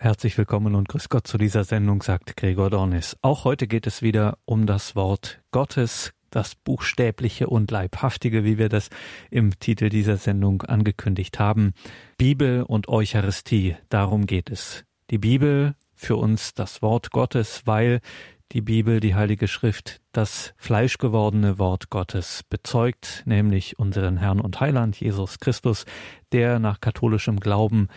Herzlich willkommen und grüß Gott zu dieser Sendung, sagt Gregor Dornis. Auch heute geht es wieder um das Wort Gottes, das Buchstäbliche und Leibhaftige, wie wir das im Titel dieser Sendung angekündigt haben. Bibel und Eucharistie, darum geht es. Die Bibel für uns das Wort Gottes, weil die Bibel, die Heilige Schrift, das fleischgewordene Wort Gottes bezeugt, nämlich unseren Herrn und Heiland Jesus Christus, der nach katholischem Glauben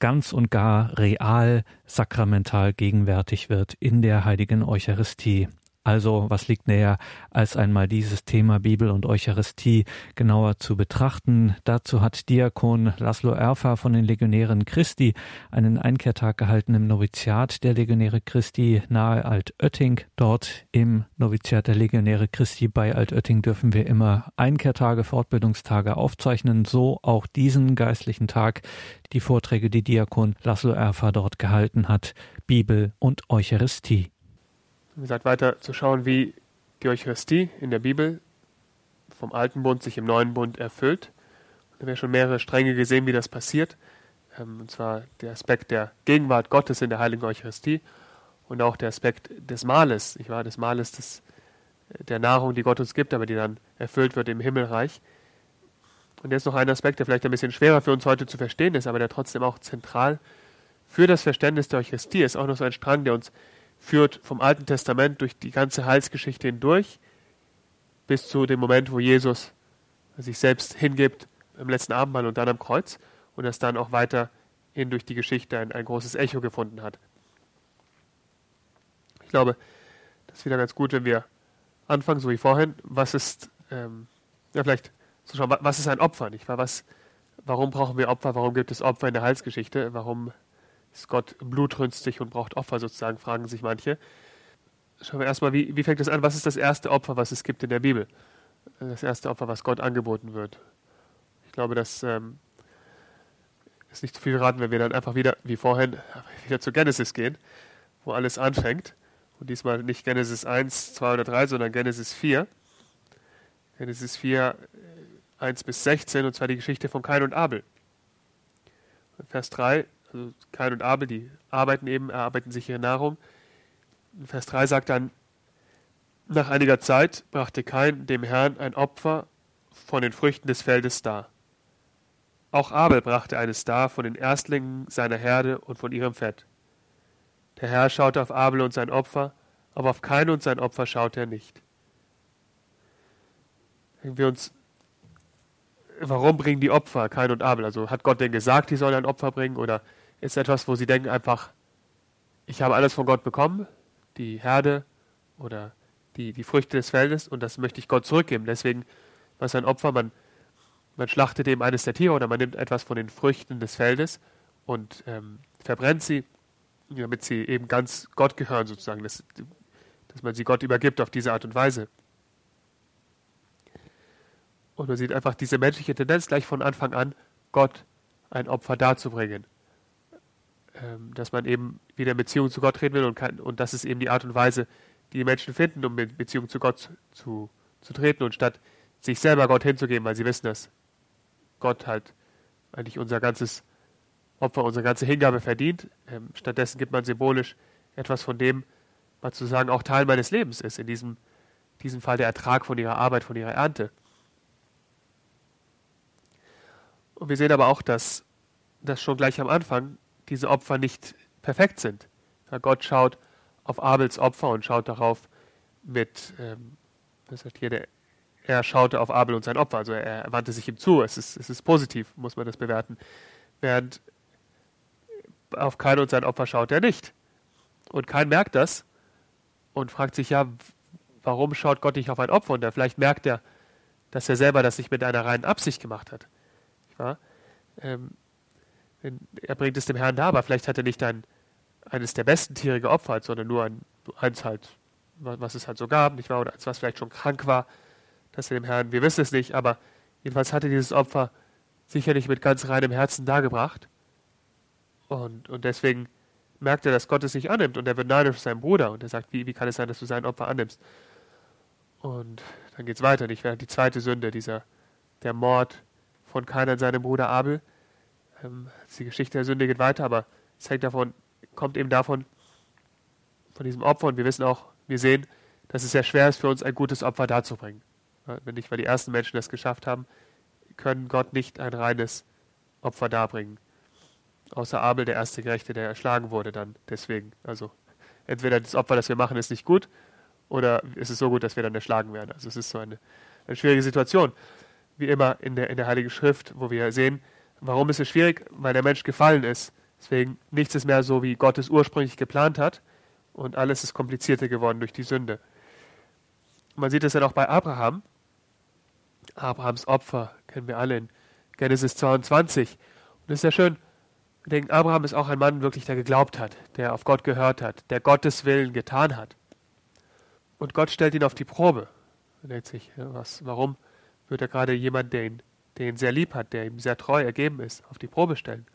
ganz und gar real sakramental gegenwärtig wird in der heiligen Eucharistie. Also, was liegt näher, als einmal dieses Thema Bibel und Eucharistie genauer zu betrachten? Dazu hat Diakon Laszlo Erfa von den Legionären Christi einen Einkehrtag gehalten im Noviziat der Legionäre Christi nahe Altötting. Dort im Noviziat der Legionäre Christi bei Altötting dürfen wir immer Einkehrtage, Fortbildungstage aufzeichnen, so auch diesen geistlichen Tag, die Vorträge, die Diakon Laszlo Erfa dort gehalten hat, Bibel und Eucharistie wie gesagt, weiter zu schauen, wie die Eucharistie in der Bibel vom Alten Bund sich im Neuen Bund erfüllt. Da haben wir schon mehrere Stränge gesehen, wie das passiert. Ähm, und zwar der Aspekt der Gegenwart Gottes in der Heiligen Eucharistie und auch der Aspekt des Mahles, nicht wahr? Des Mahles des, der Nahrung, die Gott uns gibt, aber die dann erfüllt wird im Himmelreich. Und jetzt noch ein Aspekt, der vielleicht ein bisschen schwerer für uns heute zu verstehen ist, aber der trotzdem auch zentral für das Verständnis der Eucharistie ist. Auch noch so ein Strang, der uns führt vom Alten Testament durch die ganze Heilsgeschichte hindurch bis zu dem Moment, wo Jesus sich selbst hingibt im letzten Abendmahl und dann am Kreuz und das dann auch weiterhin durch die Geschichte ein, ein großes Echo gefunden hat. Ich glaube, das ist wieder ganz gut, wenn wir anfangen, so wie vorhin, was ist, ähm, ja vielleicht zu schauen, was ist ein Opfer, nicht wahr? Was, warum brauchen wir Opfer? Warum gibt es Opfer in der Heilsgeschichte? Warum ist Gott blutrünstig und braucht Opfer sozusagen, fragen sich manche. Schauen wir erstmal, wie, wie fängt das an? Was ist das erste Opfer, was es gibt in der Bibel? Das erste Opfer, was Gott angeboten wird. Ich glaube, das ähm, ist nicht zu viel raten, wenn wir dann einfach wieder, wie vorhin, wieder zu Genesis gehen, wo alles anfängt. Und diesmal nicht Genesis 1, 2 oder 3, sondern Genesis 4. Genesis 4, 1 bis 16, und zwar die Geschichte von Kain und Abel. Vers 3 also Kain und Abel, die arbeiten eben, erarbeiten sich ihre Nahrung. Vers 3 sagt dann, nach einiger Zeit brachte Kain dem Herrn ein Opfer von den Früchten des Feldes dar. Auch Abel brachte eines dar von den Erstlingen seiner Herde und von ihrem Fett. Der Herr schaute auf Abel und sein Opfer, aber auf Kain und sein Opfer schaute er nicht. Wenn wir uns warum bringen die Opfer Kain und Abel? Also hat Gott denn gesagt, die sollen ein Opfer bringen oder ist etwas, wo sie denken einfach, ich habe alles von Gott bekommen, die Herde oder die, die Früchte des Feldes und das möchte ich Gott zurückgeben. Deswegen, was ein Opfer, man, man schlachtet eben eines der Tiere oder man nimmt etwas von den Früchten des Feldes und ähm, verbrennt sie, damit sie eben ganz Gott gehören sozusagen, dass, dass man sie Gott übergibt auf diese Art und Weise. Und man sieht einfach diese menschliche Tendenz gleich von Anfang an, Gott ein Opfer darzubringen. Ähm, dass man eben wieder in Beziehung zu Gott treten will und, kann, und das ist eben die Art und Weise, die die Menschen finden, um in Beziehung zu Gott zu, zu treten und statt sich selber Gott hinzugeben, weil sie wissen, dass Gott halt eigentlich unser ganzes Opfer, unsere ganze Hingabe verdient. Ähm, stattdessen gibt man symbolisch etwas von dem, was sozusagen auch Teil meines Lebens ist, in diesem, diesem Fall der Ertrag von ihrer Arbeit, von ihrer Ernte. Und wir sehen aber auch, dass, dass schon gleich am Anfang diese Opfer nicht perfekt sind. Ja, Gott schaut auf Abels Opfer und schaut darauf mit, ähm, was sagt hier, der, er schaute auf Abel und sein Opfer, also er, wandte sich ihm zu. Es ist, es ist positiv, muss man das bewerten. Während auf Kain und sein Opfer schaut er nicht. Und Kain merkt das und fragt sich, ja, warum schaut Gott nicht auf ein Opfer? Und er vielleicht merkt er, dass er selber das nicht mit einer reinen Absicht gemacht hat. Ähm, er bringt es dem Herrn da, aber vielleicht hat er nicht ein, eines der besten Tiere geopfert, sondern nur ein, eins halt, was es halt so gab, nicht wahr? Oder eins, was vielleicht schon krank war, dass er dem Herrn, wir wissen es nicht, aber jedenfalls hat er dieses Opfer sicherlich mit ganz reinem Herzen dargebracht. Und, und deswegen merkt er, dass Gott es nicht annimmt und er wird neidisch auf seinen Bruder und er sagt, wie, wie kann es sein, dass du sein Opfer annimmst? Und dann geht es weiter, nicht wahr? Die zweite Sünde, dieser, der Mord von Kain seinem Bruder Abel. Ähm, die Geschichte der Sünde geht weiter, aber es hängt davon kommt eben davon, von diesem Opfer. Und wir wissen auch, wir sehen, dass es sehr schwer ist für uns, ein gutes Opfer darzubringen. Wenn nicht, weil die ersten Menschen das geschafft haben, können Gott nicht ein reines Opfer darbringen. Außer Abel, der erste Gerechte, der erschlagen wurde dann deswegen. Also entweder das Opfer, das wir machen, ist nicht gut, oder ist es so gut, dass wir dann erschlagen werden. Also es ist so eine, eine schwierige Situation. Wie immer in der, in der Heiligen Schrift, wo wir sehen, warum ist es schwierig? Weil der Mensch gefallen ist. Deswegen nichts ist mehr so, wie Gott es ursprünglich geplant hat. Und alles ist komplizierter geworden durch die Sünde. Man sieht es dann auch bei Abraham. Abrahams Opfer kennen wir alle in Genesis 22. Und es ist ja schön, wir denken, Abraham ist auch ein Mann wirklich, der geglaubt hat, der auf Gott gehört hat, der Gottes Willen getan hat. Und Gott stellt ihn auf die Probe. Er denkt sich, was, warum wird er gerade jemand, der ihn, der ihn sehr lieb hat, der ihm sehr treu ergeben ist, auf die Probe stellen?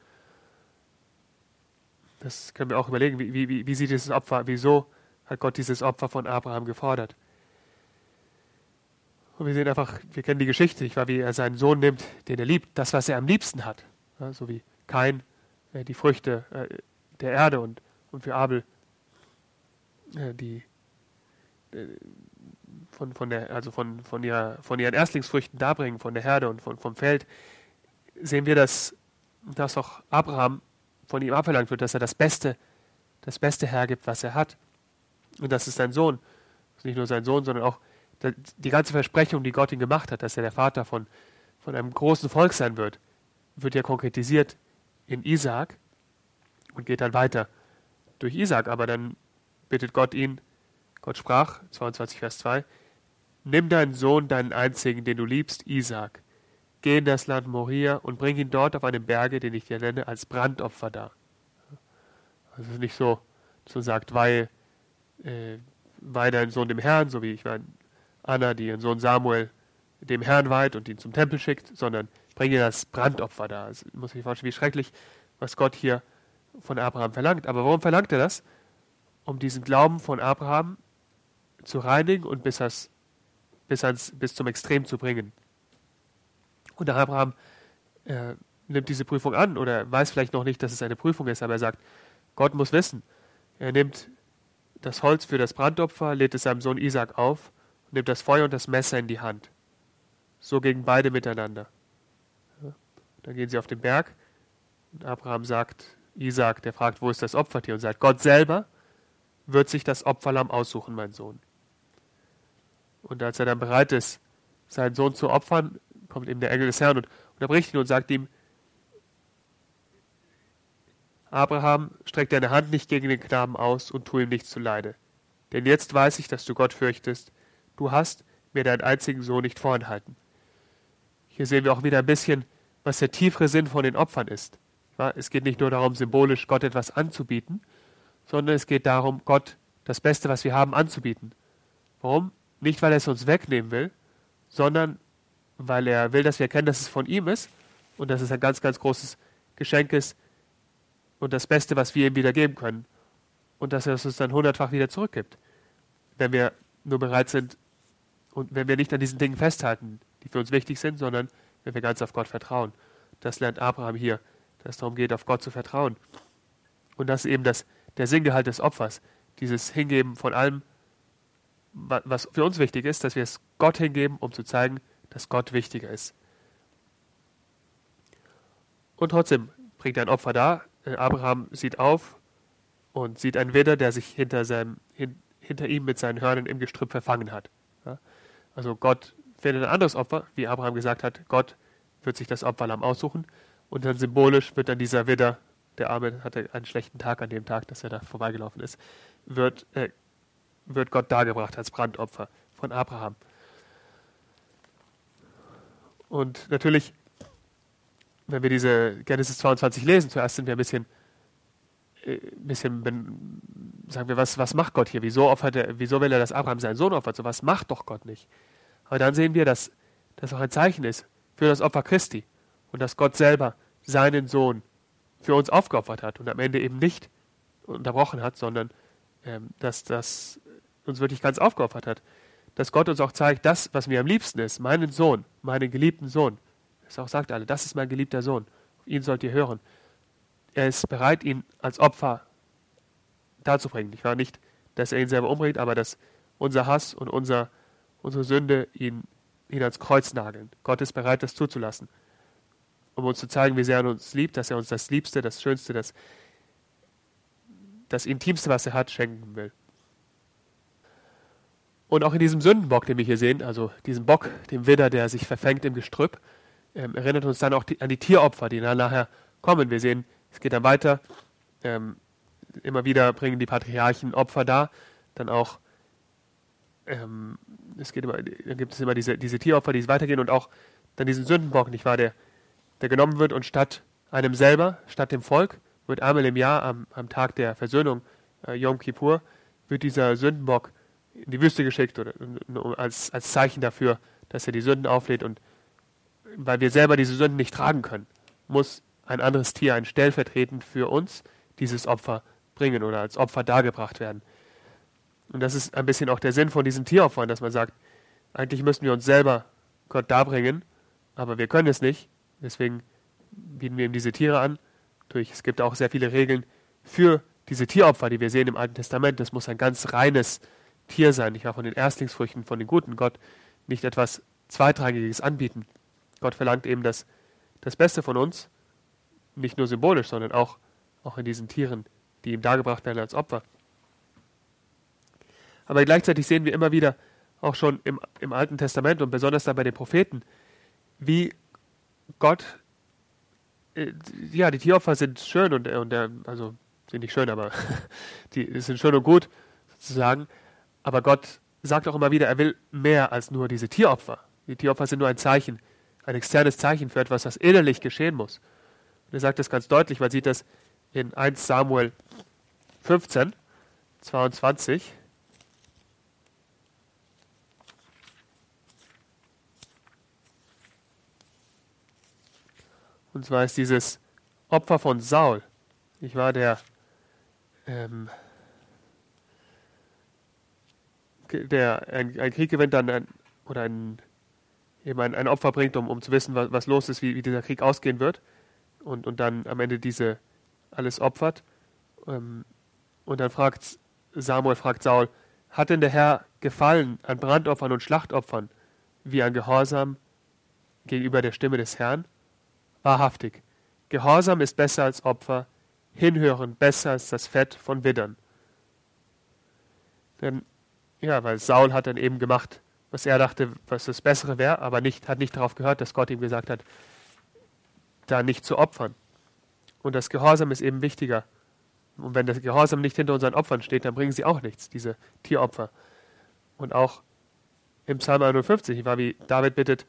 Das können wir auch überlegen, wie, wie, wie sieht dieses Opfer, wieso hat Gott dieses Opfer von Abraham gefordert? Und wir sehen einfach, wir kennen die Geschichte, nicht wahr? wie er seinen Sohn nimmt, den er liebt, das, was er am liebsten hat. Ja, so wie Kain äh, die Früchte äh, der Erde und, und für Abel äh, die äh, von, von der, also von, von, ihrer, von ihren Erstlingsfrüchten darbringen, von der Herde und von, vom Feld, sehen wir, dass, dass auch Abraham von ihm abverlangt wird, dass er das Beste, das Beste hergibt, was er hat. Und das ist sein Sohn. Nicht nur sein Sohn, sondern auch die ganze Versprechung, die Gott ihm gemacht hat, dass er der Vater von, von einem großen Volk sein wird, wird ja konkretisiert in Isaak und geht dann weiter durch Isaak. Aber dann bittet Gott ihn, Gott sprach, 22 Vers 2, Nimm deinen Sohn, deinen einzigen, den du liebst, Isaak, geh in das Land Moria und bring ihn dort auf einem Berge, den ich dir nenne, als Brandopfer dar. Also nicht so, so sagt, weil, äh, weil dein Sohn dem Herrn, so wie ich meine, Anna, die ihren Sohn Samuel dem Herrn weiht und ihn zum Tempel schickt, sondern bringe das Brandopfer da. Das muss ich vorstellen, wie schrecklich, was Gott hier von Abraham verlangt. Aber warum verlangt er das? Um diesen Glauben von Abraham zu reinigen und bis, das, bis, ans, bis zum Extrem zu bringen. Und Abraham äh, nimmt diese Prüfung an oder weiß vielleicht noch nicht, dass es eine Prüfung ist, aber er sagt, Gott muss wissen. Er nimmt das Holz für das Brandopfer, lädt es seinem Sohn Isaac auf und nimmt das Feuer und das Messer in die Hand. So gegen beide miteinander. Dann gehen sie auf den Berg und Abraham sagt, Isaac, der fragt, wo ist das Opfertier? Und sagt, Gott selber wird sich das Opferlamm aussuchen, mein Sohn. Und als er dann bereit ist, seinen Sohn zu opfern, kommt eben der Engel des Herrn und unterbricht ihn und sagt ihm, Abraham, streck deine Hand nicht gegen den Knaben aus und tu ihm nichts zuleide. Denn jetzt weiß ich, dass du Gott fürchtest. Du hast mir deinen einzigen Sohn nicht vorenthalten. Hier sehen wir auch wieder ein bisschen, was der tiefere Sinn von den Opfern ist. Es geht nicht nur darum, symbolisch Gott etwas anzubieten, sondern es geht darum, Gott das Beste, was wir haben, anzubieten. Warum? Nicht, weil er es uns wegnehmen will, sondern weil er will, dass wir erkennen, dass es von ihm ist und dass es ein ganz, ganz großes Geschenk ist und das Beste, was wir ihm wieder geben können. Und dass er es uns dann hundertfach wieder zurückgibt. Wenn wir nur bereit sind und wenn wir nicht an diesen Dingen festhalten, die für uns wichtig sind, sondern wenn wir ganz auf Gott vertrauen. Das lernt Abraham hier, dass es darum geht, auf Gott zu vertrauen. Und das ist eben das, der Sinngehalt des Opfers, dieses Hingeben von allem, was für uns wichtig ist, dass wir es Gott hingeben, um zu zeigen, dass Gott wichtiger ist. Und trotzdem bringt er ein Opfer da. Äh, Abraham sieht auf und sieht einen Widder, der sich hinter, seinem, hin, hinter ihm mit seinen Hörnern im Gestrüpp verfangen hat. Also Gott findet ein anderes Opfer, wie Abraham gesagt hat, Gott wird sich das Opferlamm aussuchen und dann symbolisch wird dann dieser Widder, der Arme hatte einen schlechten Tag an dem Tag, dass er da vorbeigelaufen ist, wird, äh, wird Gott dargebracht als Brandopfer von Abraham. Und natürlich, wenn wir diese Genesis 22 lesen, zuerst sind wir ein bisschen, äh, bisschen sagen wir, was, was macht Gott hier? Wieso, opfert er, wieso will er, dass Abraham seinen Sohn opfert? So was macht doch Gott nicht. Aber dann sehen wir, dass das auch ein Zeichen ist für das Opfer Christi und dass Gott selber seinen Sohn für uns aufgeopfert hat und am Ende eben nicht unterbrochen hat, sondern ähm, dass das uns wirklich ganz aufgeopfert hat. Dass Gott uns auch zeigt, das, was mir am liebsten ist, meinen Sohn, meinen geliebten Sohn. Das auch sagt alle, das ist mein geliebter Sohn. Ihn sollt ihr hören. Er ist bereit, ihn als Opfer darzubringen. Ich war nicht, dass er ihn selber umbringt, aber dass unser Hass und unser, unsere Sünde ihn, ihn ans Kreuz nageln. Gott ist bereit, das zuzulassen, um uns zu zeigen, wie sehr er uns liebt, dass er uns das Liebste, das Schönste, das, das Intimste, was er hat, schenken will. Und auch in diesem Sündenbock, den wir hier sehen, also diesem Bock, dem Widder, der sich verfängt im Gestrüpp, ähm, erinnert uns dann auch die, an die Tieropfer, die dann nachher kommen. Wir sehen, es geht dann weiter. Ähm, immer wieder bringen die Patriarchen Opfer dar. Dann auch, ähm, es geht immer, dann gibt es immer diese, diese Tieropfer, die weitergehen und auch dann diesen Sündenbock, nicht wahr, der, der genommen wird und statt einem selber, statt dem Volk, wird einmal im Jahr am, am Tag der Versöhnung, äh, Yom Kippur, wird dieser Sündenbock in die Wüste geschickt oder, als, als Zeichen dafür, dass er die Sünden auflädt und weil wir selber diese Sünden nicht tragen können, muss ein anderes Tier, ein stellvertretend für uns, dieses Opfer bringen oder als Opfer dargebracht werden. Und das ist ein bisschen auch der Sinn von diesen Tieropfern, dass man sagt, eigentlich müssen wir uns selber Gott darbringen, aber wir können es nicht. Deswegen bieten wir ihm diese Tiere an. Durch, es gibt auch sehr viele Regeln für diese Tieropfer, die wir sehen im Alten Testament. Das muss ein ganz reines Tier sein, nicht auch von den Erstlingsfrüchten, von den Guten. Gott nicht etwas Zweitrangiges anbieten. Gott verlangt eben das, das Beste von uns, nicht nur symbolisch, sondern auch, auch in diesen Tieren, die ihm dargebracht werden als Opfer. Aber gleichzeitig sehen wir immer wieder, auch schon im, im Alten Testament und besonders dann bei den Propheten, wie Gott, äh, ja, die Tieropfer sind schön und, und der, also sind nicht schön, aber die sind schön und gut, sozusagen. Aber Gott sagt auch immer wieder, er will mehr als nur diese Tieropfer. Die Tieropfer sind nur ein Zeichen ein externes Zeichen für etwas, was innerlich geschehen muss. Und er sagt das ganz deutlich, man sieht das in 1 Samuel 15, 22. Und zwar ist dieses Opfer von Saul. Ich war der, ähm, der ein, ein Krieg gewinnt dann ein, oder ein eben ein, ein Opfer bringt, um, um zu wissen, was, was los ist, wie, wie dieser Krieg ausgehen wird. Und, und dann am Ende diese alles opfert. Ähm, und dann fragt Samuel, fragt Saul, hat denn der Herr gefallen an Brandopfern und Schlachtopfern wie an Gehorsam gegenüber der Stimme des Herrn? Wahrhaftig. Gehorsam ist besser als Opfer, hinhören besser als das Fett von Widdern. Denn, ja, weil Saul hat dann eben gemacht, was er dachte, was das Bessere wäre, aber nicht, hat nicht darauf gehört, dass Gott ihm gesagt hat, da nicht zu opfern. Und das Gehorsam ist eben wichtiger. Und wenn das Gehorsam nicht hinter unseren Opfern steht, dann bringen sie auch nichts, diese Tieropfer. Und auch im Psalm 51 war wie David bittet,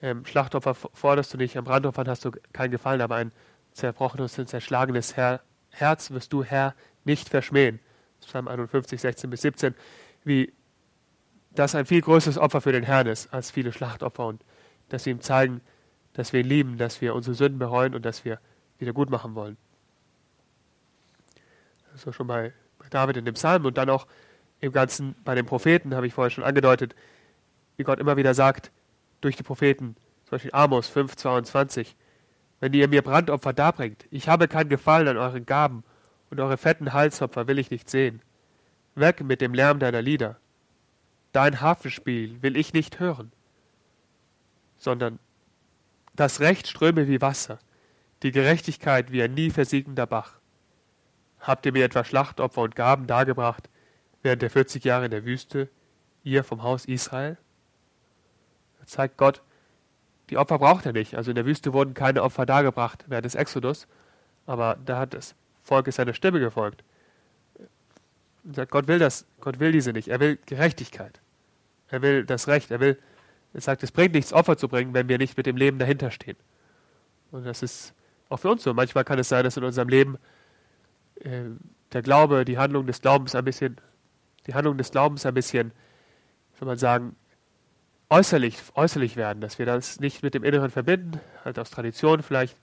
ähm, Schlachtopfer forderst du nicht, am Brandopfern hast du keinen Gefallen, aber ein zerbrochenes und zerschlagenes Her Herz wirst du, Herr, nicht verschmähen. Psalm 51, 16 bis 17. Wie das ein viel größeres Opfer für den Herrn ist als viele Schlachtopfer und dass wir ihm zeigen, dass wir ihn lieben, dass wir unsere Sünden bereuen und dass wir wieder gut machen wollen. War schon bei, bei David in dem Psalm und dann auch im Ganzen bei den Propheten, habe ich vorher schon angedeutet, wie Gott immer wieder sagt, durch die Propheten, zum Beispiel Amos 5, 22, wenn ihr mir Brandopfer darbringt, ich habe kein Gefallen an euren Gaben und eure fetten Halsopfer will ich nicht sehen. Weg mit dem Lärm deiner Lieder. Dein Hafenspiel will ich nicht hören, sondern das Recht ströme wie Wasser, die Gerechtigkeit wie ein nie versiegender Bach. Habt ihr mir etwa Schlachtopfer und Gaben dargebracht während der 40 Jahre in der Wüste, ihr vom Haus Israel? Da zeigt Gott, die Opfer braucht er nicht. Also in der Wüste wurden keine Opfer dargebracht während des Exodus, aber da hat das Volk seiner Stimme gefolgt. Sagt, Gott will das, Gott will diese nicht. Er will Gerechtigkeit. Er will das Recht. Er will, er sagt, es bringt nichts, Opfer zu bringen, wenn wir nicht mit dem Leben dahinter stehen. Und das ist auch für uns so. Manchmal kann es sein, dass in unserem Leben äh, der Glaube, die Handlung des Glaubens ein bisschen, die Handlung des Glaubens ein bisschen, soll man sagen, äußerlich, äußerlich werden, dass wir das nicht mit dem Inneren verbinden, halt aus Tradition vielleicht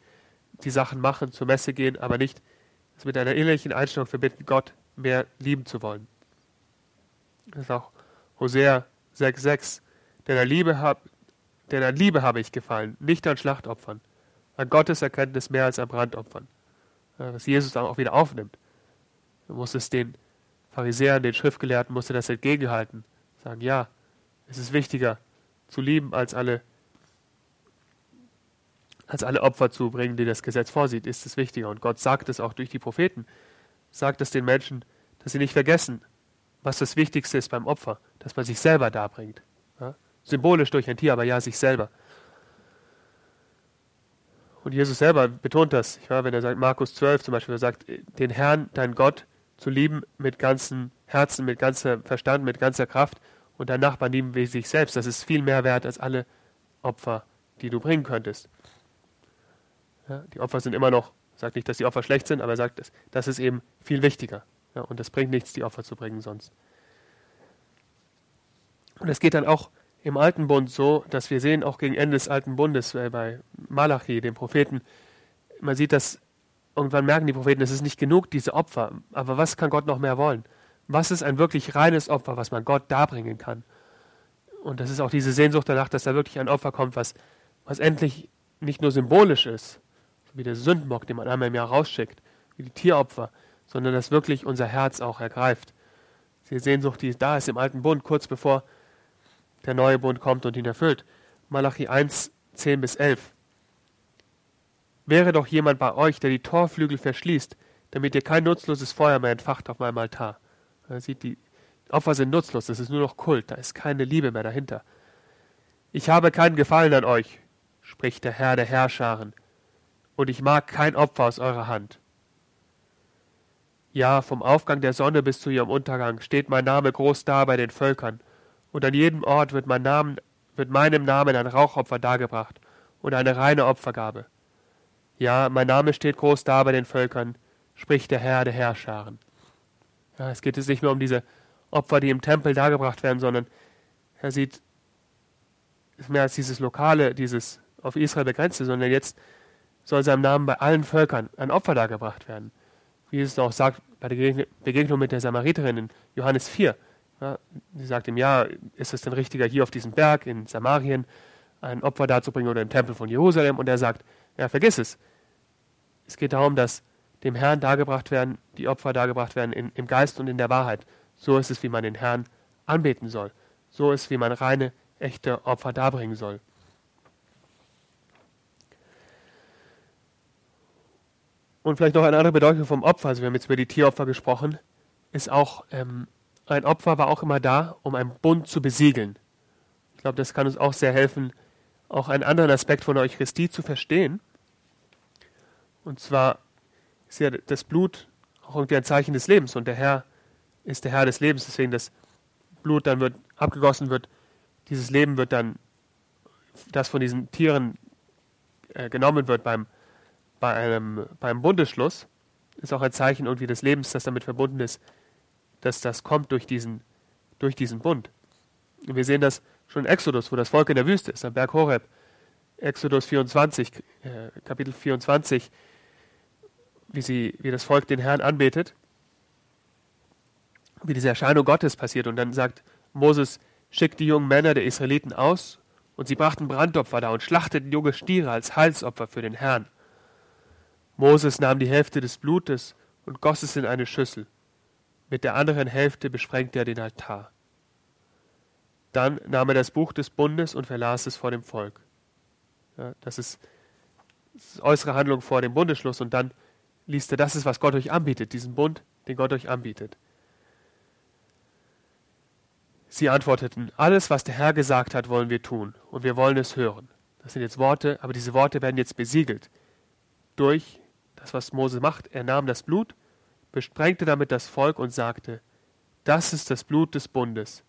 die Sachen machen, zur Messe gehen, aber nicht das mit einer innerlichen Einstellung verbinden, Gott mehr lieben zu wollen. Das ist auch Hosea 6,6. Denn an Liebe, hab, denn an Liebe habe ich gefallen, nicht an Schlachtopfern. An Gottes Erkenntnis mehr als an Brandopfern. Was Jesus auch wieder aufnimmt. Man muss es den Pharisäern, den Schriftgelehrten musste das entgegenhalten. Sagen, ja, es ist wichtiger zu lieben, als alle, als alle Opfer zu bringen, die das Gesetz vorsieht, ist es wichtiger. Und Gott sagt es auch durch die Propheten, sagt es den Menschen, dass sie nicht vergessen, was das Wichtigste ist beim Opfer, dass man sich selber darbringt. Ja? Symbolisch durch ein Tier, aber ja, sich selber. Und Jesus selber betont das, ja, wenn er sagt, Markus 12 zum Beispiel, er sagt, den Herrn, dein Gott, zu lieben mit ganzem Herzen, mit ganzem Verstand, mit ganzer Kraft und dein Nachbarn lieben wie sich selbst. Das ist viel mehr wert als alle Opfer, die du bringen könntest. Ja, die Opfer sind immer noch, sagt nicht, dass die Opfer schlecht sind, aber er sagt, das, das ist eben viel wichtiger. Ja, und es bringt nichts, die Opfer zu bringen sonst. Und es geht dann auch im Alten Bund so, dass wir sehen, auch gegen Ende des Alten Bundes, äh, bei Malachi, dem Propheten, man sieht, dass irgendwann merken die Propheten, es ist nicht genug, diese Opfer. Aber was kann Gott noch mehr wollen? Was ist ein wirklich reines Opfer, was man Gott darbringen kann? Und das ist auch diese Sehnsucht danach, dass da wirklich ein Opfer kommt, was, was endlich nicht nur symbolisch ist, wie der Sündenbock, den man einmal im Jahr rausschickt, wie die Tieropfer, sondern dass wirklich unser Herz auch ergreift. Die Sehnsucht, die da ist im alten Bund, kurz bevor der neue Bund kommt und ihn erfüllt. Malachi 1, 10 bis 11. Wäre doch jemand bei euch, der die Torflügel verschließt, damit ihr kein nutzloses Feuer mehr entfacht auf meinem Altar. Man sieht, die Opfer sind nutzlos, das ist nur noch Kult, da ist keine Liebe mehr dahinter. Ich habe keinen Gefallen an euch, spricht der Herr der Herrscharen, und ich mag kein Opfer aus eurer Hand. Ja, vom Aufgang der Sonne bis zu ihrem Untergang steht mein Name groß da bei den Völkern, und an jedem Ort wird, mein Namen, wird meinem Namen ein Rauchopfer dargebracht und eine reine Opfergabe. Ja, mein Name steht groß da bei den Völkern, spricht der Herr der Herrscharen. Ja, es geht jetzt nicht nur um diese Opfer, die im Tempel dargebracht werden, sondern er sieht es mehr als dieses Lokale, dieses auf Israel begrenzte, sondern jetzt soll seinem Namen bei allen Völkern ein Opfer dargebracht werden. Wie es auch sagt bei der Begegnung mit der Samariterin in Johannes 4. Ja, sie sagt ihm, ja, ist es denn richtiger, hier auf diesem Berg in Samarien ein Opfer darzubringen oder im Tempel von Jerusalem? Und er sagt, ja, vergiss es. Es geht darum, dass dem Herrn dargebracht werden, die Opfer dargebracht werden in, im Geist und in der Wahrheit. So ist es, wie man den Herrn anbeten soll. So ist, wie man reine, echte Opfer darbringen soll. Und vielleicht noch eine andere Bedeutung vom Opfer, also wir haben jetzt über die Tieropfer gesprochen, ist auch ähm, ein Opfer war auch immer da, um einen Bund zu besiegeln. Ich glaube, das kann uns auch sehr helfen, auch einen anderen Aspekt von der Eucharistie zu verstehen. Und zwar ist ja das Blut auch irgendwie ein Zeichen des Lebens und der Herr ist der Herr des Lebens, deswegen das Blut dann wird abgegossen wird, dieses Leben wird dann, das von diesen Tieren äh, genommen wird beim, bei einem, beim Bundesschluss, ist auch ein Zeichen irgendwie des Lebens, das damit verbunden ist, dass das kommt durch diesen, durch diesen Bund. Und wir sehen das schon in Exodus, wo das Volk in der Wüste ist, am Berg Horeb. Exodus 24, äh, Kapitel 24, wie, sie, wie das Volk den Herrn anbetet, wie diese Erscheinung Gottes passiert. Und dann sagt Moses, schickt die jungen Männer der Israeliten aus und sie brachten Brandopfer da und schlachteten junge Stiere als Heilsopfer für den Herrn. Moses nahm die Hälfte des Blutes und goss es in eine Schüssel. Mit der anderen Hälfte besprengte er den Altar. Dann nahm er das Buch des Bundes und verlas es vor dem Volk. Ja, das, ist, äußere Handlung vor dem Bundesschluss und dann liest er, das ist, was Gott euch anbietet, diesen Bund, den Gott euch anbietet. Sie antworteten, alles, was der Herr gesagt hat, wollen wir tun und wir wollen es hören. Das sind jetzt Worte, aber diese Worte werden jetzt besiegelt durch das, was Mose macht. Er nahm das Blut besprengte damit das Volk und sagte, das ist das Blut des Bundes,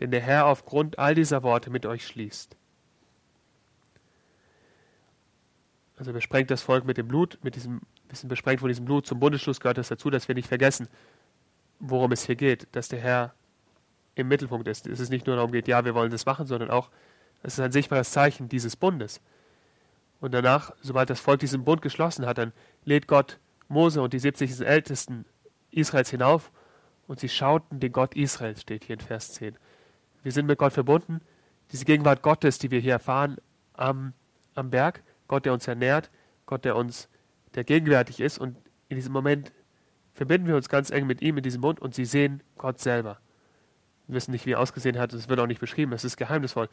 den der Herr aufgrund all dieser Worte mit euch schließt. Also besprengt das Volk mit dem Blut, mit diesem, bisschen besprengt von diesem Blut. Zum Bundesschluss gehört das dazu, dass wir nicht vergessen, worum es hier geht, dass der Herr im Mittelpunkt ist. Es nicht nur darum geht, ja, wir wollen das machen, sondern auch, es ist ein sichtbares Zeichen dieses Bundes. Und danach, sobald das Volk diesen Bund geschlossen hat, dann lädt Gott Mose und die 70 Ältesten Israels hinauf und sie schauten den Gott Israels, steht hier in Vers 10. Wir sind mit Gott verbunden. Diese Gegenwart Gottes, die wir hier erfahren am, am Berg, Gott, der uns ernährt, Gott, der uns, der gegenwärtig ist und in diesem Moment verbinden wir uns ganz eng mit ihm in diesem Bund und sie sehen Gott selber. Wir wissen nicht, wie er ausgesehen hat, es wird auch nicht beschrieben, es ist geheimnisvoll.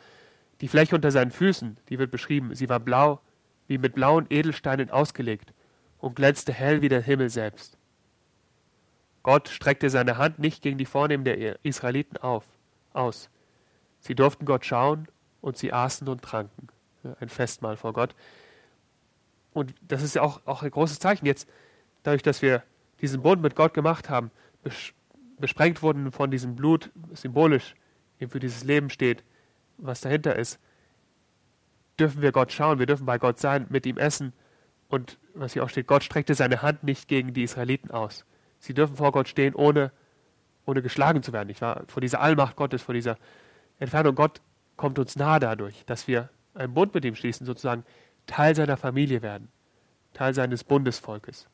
Die Fläche unter seinen Füßen, die wird beschrieben, sie war blau, wie mit blauen Edelsteinen ausgelegt und glänzte hell wie der Himmel selbst. Gott streckte seine Hand nicht gegen die Vornehmen der Israeliten auf, aus. Sie durften Gott schauen und sie aßen und tranken. Ein Festmahl vor Gott. Und das ist ja auch, auch ein großes Zeichen. Jetzt, dadurch, dass wir diesen Bund mit Gott gemacht haben, besprengt wurden von diesem Blut, symbolisch eben für dieses Leben steht, was dahinter ist, dürfen wir Gott schauen, wir dürfen bei Gott sein, mit ihm essen. Und was hier auch steht, Gott streckte seine Hand nicht gegen die Israeliten aus. Sie dürfen vor Gott stehen, ohne, ohne geschlagen zu werden. Ich war vor dieser Allmacht Gottes, vor dieser Entfernung. Gott kommt uns nahe dadurch, dass wir einen Bund mit ihm schließen, sozusagen Teil seiner Familie werden, Teil seines Bundesvolkes.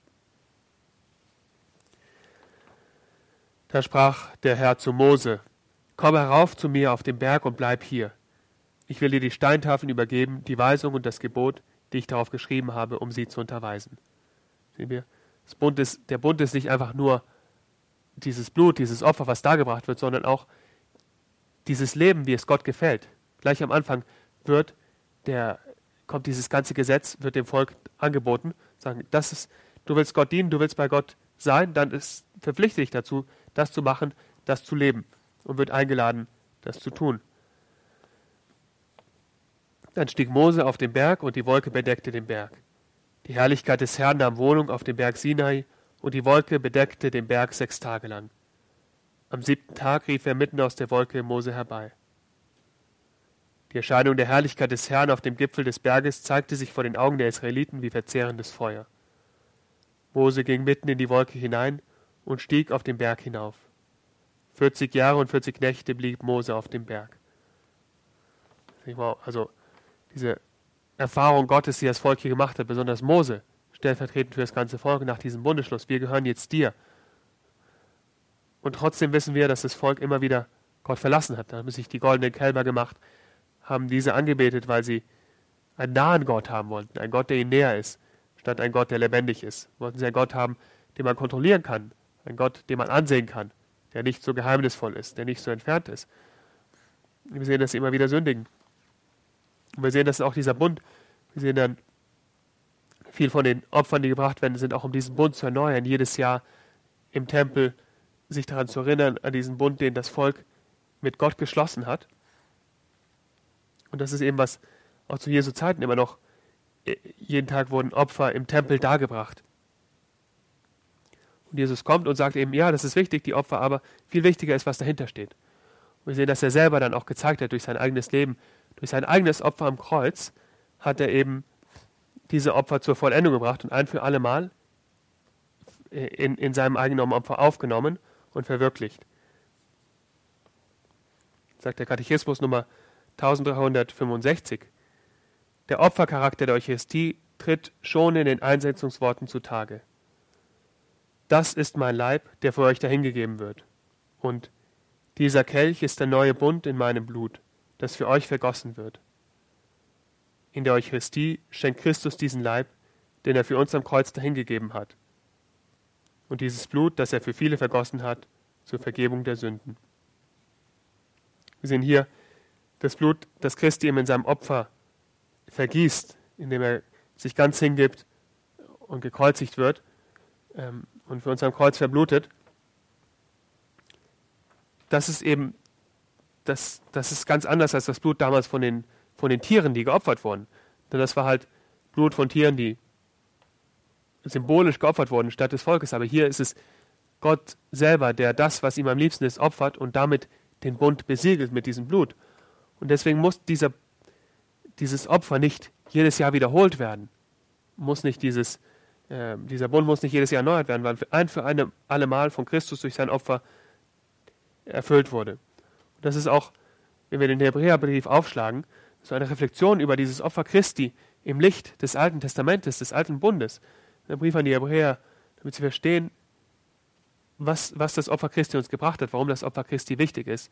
Da sprach der Herr zu Mose, Komm herauf zu mir auf den Berg und bleib hier. Ich will dir die Steintafeln übergeben, die Weisung und das Gebot, die ich darauf geschrieben habe, um sie zu unterweisen. Sehen wir? Bund ist, der Bund ist nicht einfach nur dieses Blut, dieses Opfer, was dargebracht wird, sondern auch dieses Leben, wie es Gott gefällt. Gleich am Anfang wird der, kommt dieses ganze Gesetz, wird dem Volk angeboten, sagen, das ist, du willst Gott dienen, du willst bei Gott sein, dann ist, verpflichte dich dazu, das zu machen, das zu leben und wird eingeladen, das zu tun. Dann stieg Mose auf den Berg und die Wolke bedeckte den Berg. Die Herrlichkeit des Herrn nahm Wohnung auf dem Berg Sinai und die Wolke bedeckte den Berg sechs Tage lang. Am siebten Tag rief er mitten aus der Wolke Mose herbei. Die Erscheinung der Herrlichkeit des Herrn auf dem Gipfel des Berges zeigte sich vor den Augen der Israeliten wie verzehrendes Feuer. Mose ging mitten in die Wolke hinein und stieg auf den Berg hinauf. 40 Jahre und 40 Nächte blieb Mose auf dem Berg. Also diese Erfahrung Gottes, die das Volk hier gemacht hat, besonders Mose, stellvertretend für das ganze Volk nach diesem Bundesschluss. Wir gehören jetzt dir. Und trotzdem wissen wir, dass das Volk immer wieder Gott verlassen hat. Da haben sich die goldenen Kälber gemacht, haben diese angebetet, weil sie einen nahen Gott haben wollten, einen Gott, der ihnen näher ist, statt einen Gott, der lebendig ist. Wollten sie einen Gott haben, den man kontrollieren kann, einen Gott, den man ansehen kann der nicht so geheimnisvoll ist, der nicht so entfernt ist. Wir sehen, dass sie immer wieder sündigen. Und wir sehen, dass auch dieser Bund, wir sehen dann, viel von den Opfern, die gebracht werden, sind auch um diesen Bund zu erneuern, jedes Jahr im Tempel sich daran zu erinnern, an diesen Bund, den das Volk mit Gott geschlossen hat. Und das ist eben was auch zu Jesu Zeiten immer noch, äh, jeden Tag wurden Opfer im Tempel dargebracht. Und Jesus kommt und sagt eben, ja, das ist wichtig, die Opfer, aber viel wichtiger ist, was dahinter steht. Und wir sehen, dass er selber dann auch gezeigt hat durch sein eigenes Leben, durch sein eigenes Opfer am Kreuz, hat er eben diese Opfer zur Vollendung gebracht und ein für alle Mal in, in seinem eigenen Opfer aufgenommen und verwirklicht. Sagt der Katechismus Nummer 1365. Der Opfercharakter der Eucharistie tritt schon in den Einsetzungsworten zutage. Das ist mein Leib, der für euch dahingegeben wird. Und dieser Kelch ist der neue Bund in meinem Blut, das für euch vergossen wird. In der Eucharistie schenkt Christus diesen Leib, den er für uns am Kreuz dahingegeben hat. Und dieses Blut, das er für viele vergossen hat, zur Vergebung der Sünden. Wir sehen hier das Blut, das Christi ihm in seinem Opfer vergießt, indem er sich ganz hingibt und gekreuzigt wird. Ähm, und für uns am Kreuz verblutet, das ist eben, das, das ist ganz anders als das Blut damals von den, von den Tieren, die geopfert wurden. Denn das war halt Blut von Tieren, die symbolisch geopfert wurden statt des Volkes. Aber hier ist es Gott selber, der das, was ihm am liebsten ist, opfert und damit den Bund besiegelt mit diesem Blut. Und deswegen muss dieser, dieses Opfer nicht jedes Jahr wiederholt werden. Muss nicht dieses äh, dieser Bund muss nicht jedes Jahr erneuert werden, weil ein für eine, alle Mal von Christus durch sein Opfer erfüllt wurde. Und das ist auch, wenn wir den Hebräerbrief aufschlagen, so eine Reflexion über dieses Opfer Christi im Licht des Alten Testamentes, des Alten Bundes. Der Brief an die Hebräer, damit sie verstehen, was, was das Opfer Christi uns gebracht hat, warum das Opfer Christi wichtig ist.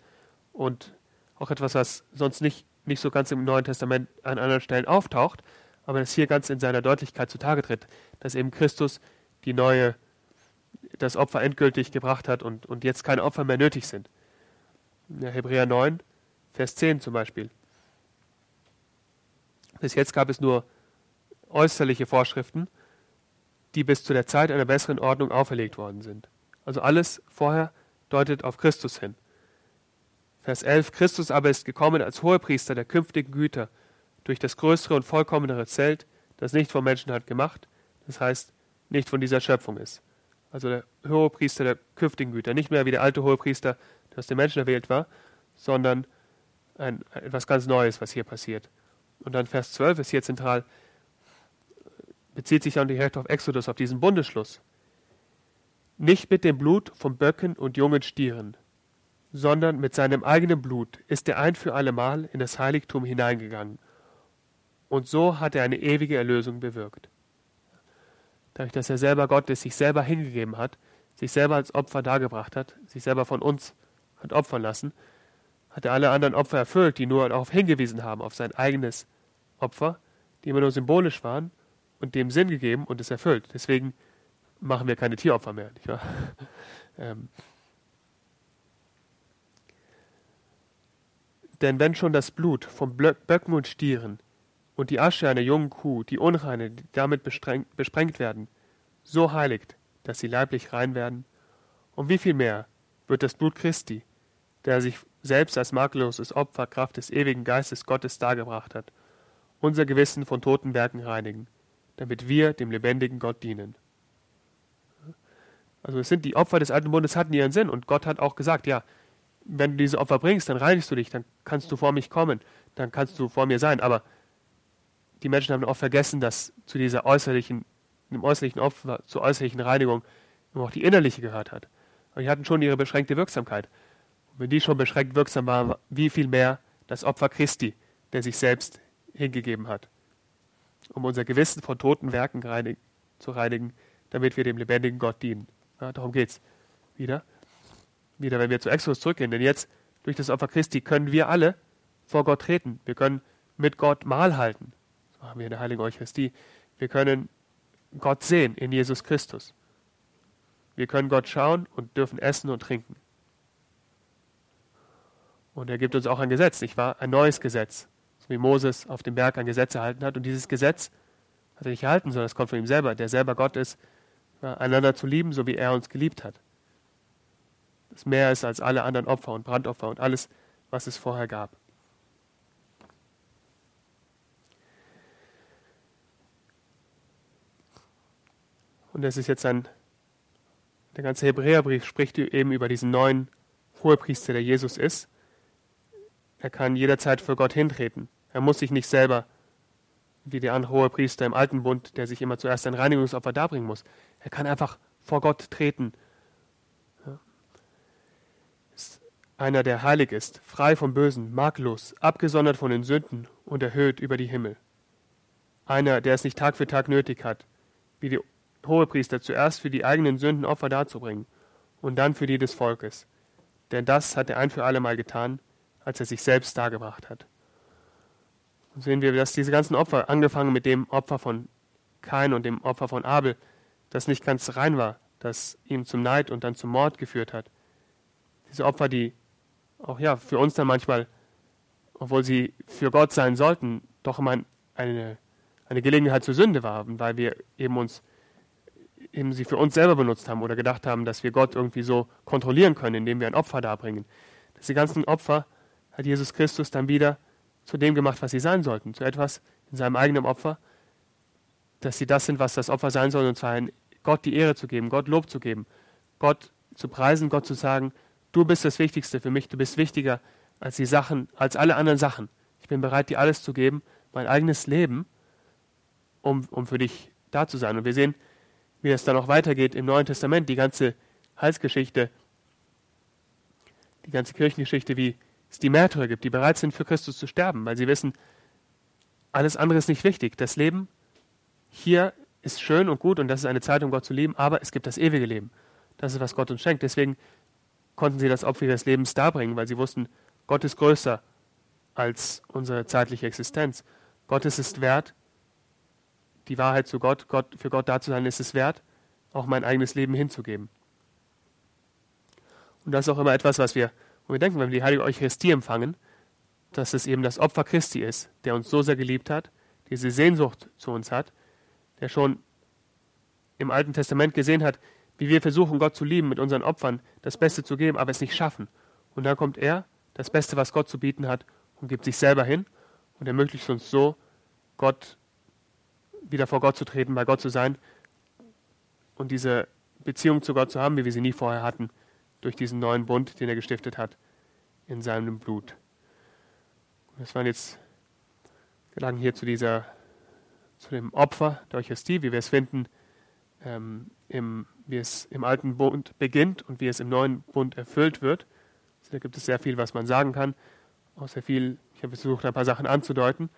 Und auch etwas, was sonst nicht, nicht so ganz im Neuen Testament an anderen Stellen auftaucht, aber das hier ganz in seiner Deutlichkeit zutage tritt, dass eben Christus die neue, das Opfer endgültig gebracht hat und, und jetzt keine Opfer mehr nötig sind. Hebräer 9, Vers 10 zum Beispiel. Bis jetzt gab es nur äußerliche Vorschriften, die bis zu der Zeit einer besseren Ordnung auferlegt worden sind. Also alles vorher deutet auf Christus hin. Vers 11, Christus aber ist gekommen als Hohepriester der künftigen Güter durch das größere und vollkommenere Zelt, das nicht vom Menschen hat gemacht, das heißt nicht von dieser Schöpfung ist. Also der Hohepriester der künftigen Güter, nicht mehr wie der alte Hohepriester, der aus den Menschen erwählt war, sondern ein, etwas ganz Neues, was hier passiert. Und dann Vers 12 ist hier zentral, bezieht sich dann direkt auf Exodus, auf diesen Bundesschluss. Nicht mit dem Blut von Böcken und jungen Stieren, sondern mit seinem eigenen Blut ist er ein für allemal in das Heiligtum hineingegangen. Und so hat er eine ewige Erlösung bewirkt. Dadurch, dass er selber Gott ist, sich selber hingegeben hat, sich selber als Opfer dargebracht hat, sich selber von uns hat opfern lassen, hat er alle anderen Opfer erfüllt, die nur darauf hingewiesen haben, auf sein eigenes Opfer, die immer nur symbolisch waren und dem Sinn gegeben und es erfüllt. Deswegen machen wir keine Tieropfer mehr. Nicht wahr? ähm. Denn wenn schon das Blut von Böcken und Stieren und die Asche einer jungen Kuh, die Unreine, die damit besprengt werden, so heiligt, dass sie leiblich rein werden, um wie viel mehr wird das Blut Christi, der sich selbst als makelloses Opfer Kraft des ewigen Geistes Gottes dargebracht hat, unser Gewissen von toten Werken reinigen, damit wir dem lebendigen Gott dienen. Also es sind die Opfer des alten Bundes hatten ihren Sinn und Gott hat auch gesagt, ja, wenn du diese Opfer bringst, dann reinigst du dich, dann kannst du vor mich kommen, dann kannst du vor mir sein. Aber die Menschen haben auch vergessen, dass zu dieser äußerlichen, dem äußerlichen Opfer, zur äußerlichen Reinigung auch die innerliche gehört hat. Und die hatten schon ihre beschränkte Wirksamkeit. Wenn die schon beschränkt wirksam waren, wie viel mehr das Opfer Christi, der sich selbst hingegeben hat, um unser Gewissen von toten Werken reinig, zu reinigen, damit wir dem lebendigen Gott dienen. Ja, darum geht's. Wieder. Wieder, wenn wir zu Exodus zurückgehen. Denn jetzt, durch das Opfer Christi, können wir alle vor Gott treten. Wir können mit Gott Mahl halten. So haben wir in der Heiligen Eucharistie. Wir können Gott sehen in Jesus Christus. Wir können Gott schauen und dürfen essen und trinken. Und er gibt uns auch ein Gesetz, nicht wahr? Ein neues Gesetz. So wie Moses auf dem Berg ein Gesetz erhalten hat. Und dieses Gesetz hat er nicht erhalten, sondern es kommt von ihm selber, der selber Gott ist, einander zu lieben, so wie er uns geliebt hat. Das mehr ist als alle anderen Opfer und Brandopfer und alles, was es vorher gab. Und es ist jetzt ein, der ganze Hebräerbrief spricht eben über diesen neuen Hohepriester, der Jesus ist. Er kann jederzeit für Gott hintreten. Er muss sich nicht selber, wie der andere Hohepriester im Alten Bund, der sich immer zuerst ein Reinigungsopfer darbringen muss. Er kann einfach vor Gott treten. Einer, der heilig ist, frei vom Bösen, makellos, abgesondert von den Sünden und erhöht über die Himmel. Einer, der es nicht Tag für Tag nötig hat, wie die Hohepriester zuerst für die eigenen Sünden Opfer darzubringen und dann für die des Volkes. Denn das hat er ein für alle Mal getan, als er sich selbst dargebracht hat. Und sehen wir, dass diese ganzen Opfer, angefangen mit dem Opfer von Kain und dem Opfer von Abel, das nicht ganz rein war, das ihm zum Neid und dann zum Mord geführt hat. Diese Opfer, die auch ja für uns dann manchmal, obwohl sie für Gott sein sollten, doch immer eine, eine Gelegenheit zur Sünde waren, weil wir eben uns eben sie für uns selber benutzt haben oder gedacht haben, dass wir Gott irgendwie so kontrollieren können, indem wir ein Opfer darbringen. Diese ganzen Opfer hat Jesus Christus dann wieder zu dem gemacht, was sie sein sollten, zu etwas in seinem eigenen Opfer, dass sie das sind, was das Opfer sein soll, und zwar Gott die Ehre zu geben, Gott Lob zu geben, Gott zu preisen, Gott zu sagen, du bist das Wichtigste für mich, du bist wichtiger als die Sachen, als alle anderen Sachen. Ich bin bereit, dir alles zu geben, mein eigenes Leben, um, um für dich da zu sein. Und wir sehen, wie es dann auch weitergeht im Neuen Testament, die ganze Heilsgeschichte, die ganze Kirchengeschichte, wie es die Märtyrer gibt, die bereit sind, für Christus zu sterben, weil sie wissen, alles andere ist nicht wichtig. Das Leben hier ist schön und gut und das ist eine Zeit, um Gott zu lieben, aber es gibt das ewige Leben. Das ist, was Gott uns schenkt. Deswegen konnten sie das Opfer ihres Lebens darbringen, weil sie wussten, Gott ist größer als unsere zeitliche Existenz. Gott ist es wert, die Wahrheit zu Gott, Gott, für Gott da zu sein, ist es wert, auch mein eigenes Leben hinzugeben. Und das ist auch immer etwas, was wir, wo wir denken, wenn wir die heilige Eucharistie empfangen, dass es eben das Opfer Christi ist, der uns so sehr geliebt hat, diese Sehnsucht zu uns hat, der schon im Alten Testament gesehen hat, wie wir versuchen, Gott zu lieben, mit unseren Opfern das Beste zu geben, aber es nicht schaffen. Und dann kommt er, das Beste, was Gott zu bieten hat, und gibt sich selber hin und ermöglicht uns so, Gott wieder vor Gott zu treten, bei Gott zu sein und diese Beziehung zu Gott zu haben, wie wir sie nie vorher hatten, durch diesen neuen Bund, den er gestiftet hat, in seinem Blut. Das waren jetzt Gedanken hier zu dieser, zu dem Opfer der Eucharistie, wie wir es finden, ähm, im, wie es im alten Bund beginnt und wie es im neuen Bund erfüllt wird. Also da gibt es sehr viel, was man sagen kann. Auch sehr viel, ich habe versucht, ein paar Sachen anzudeuten,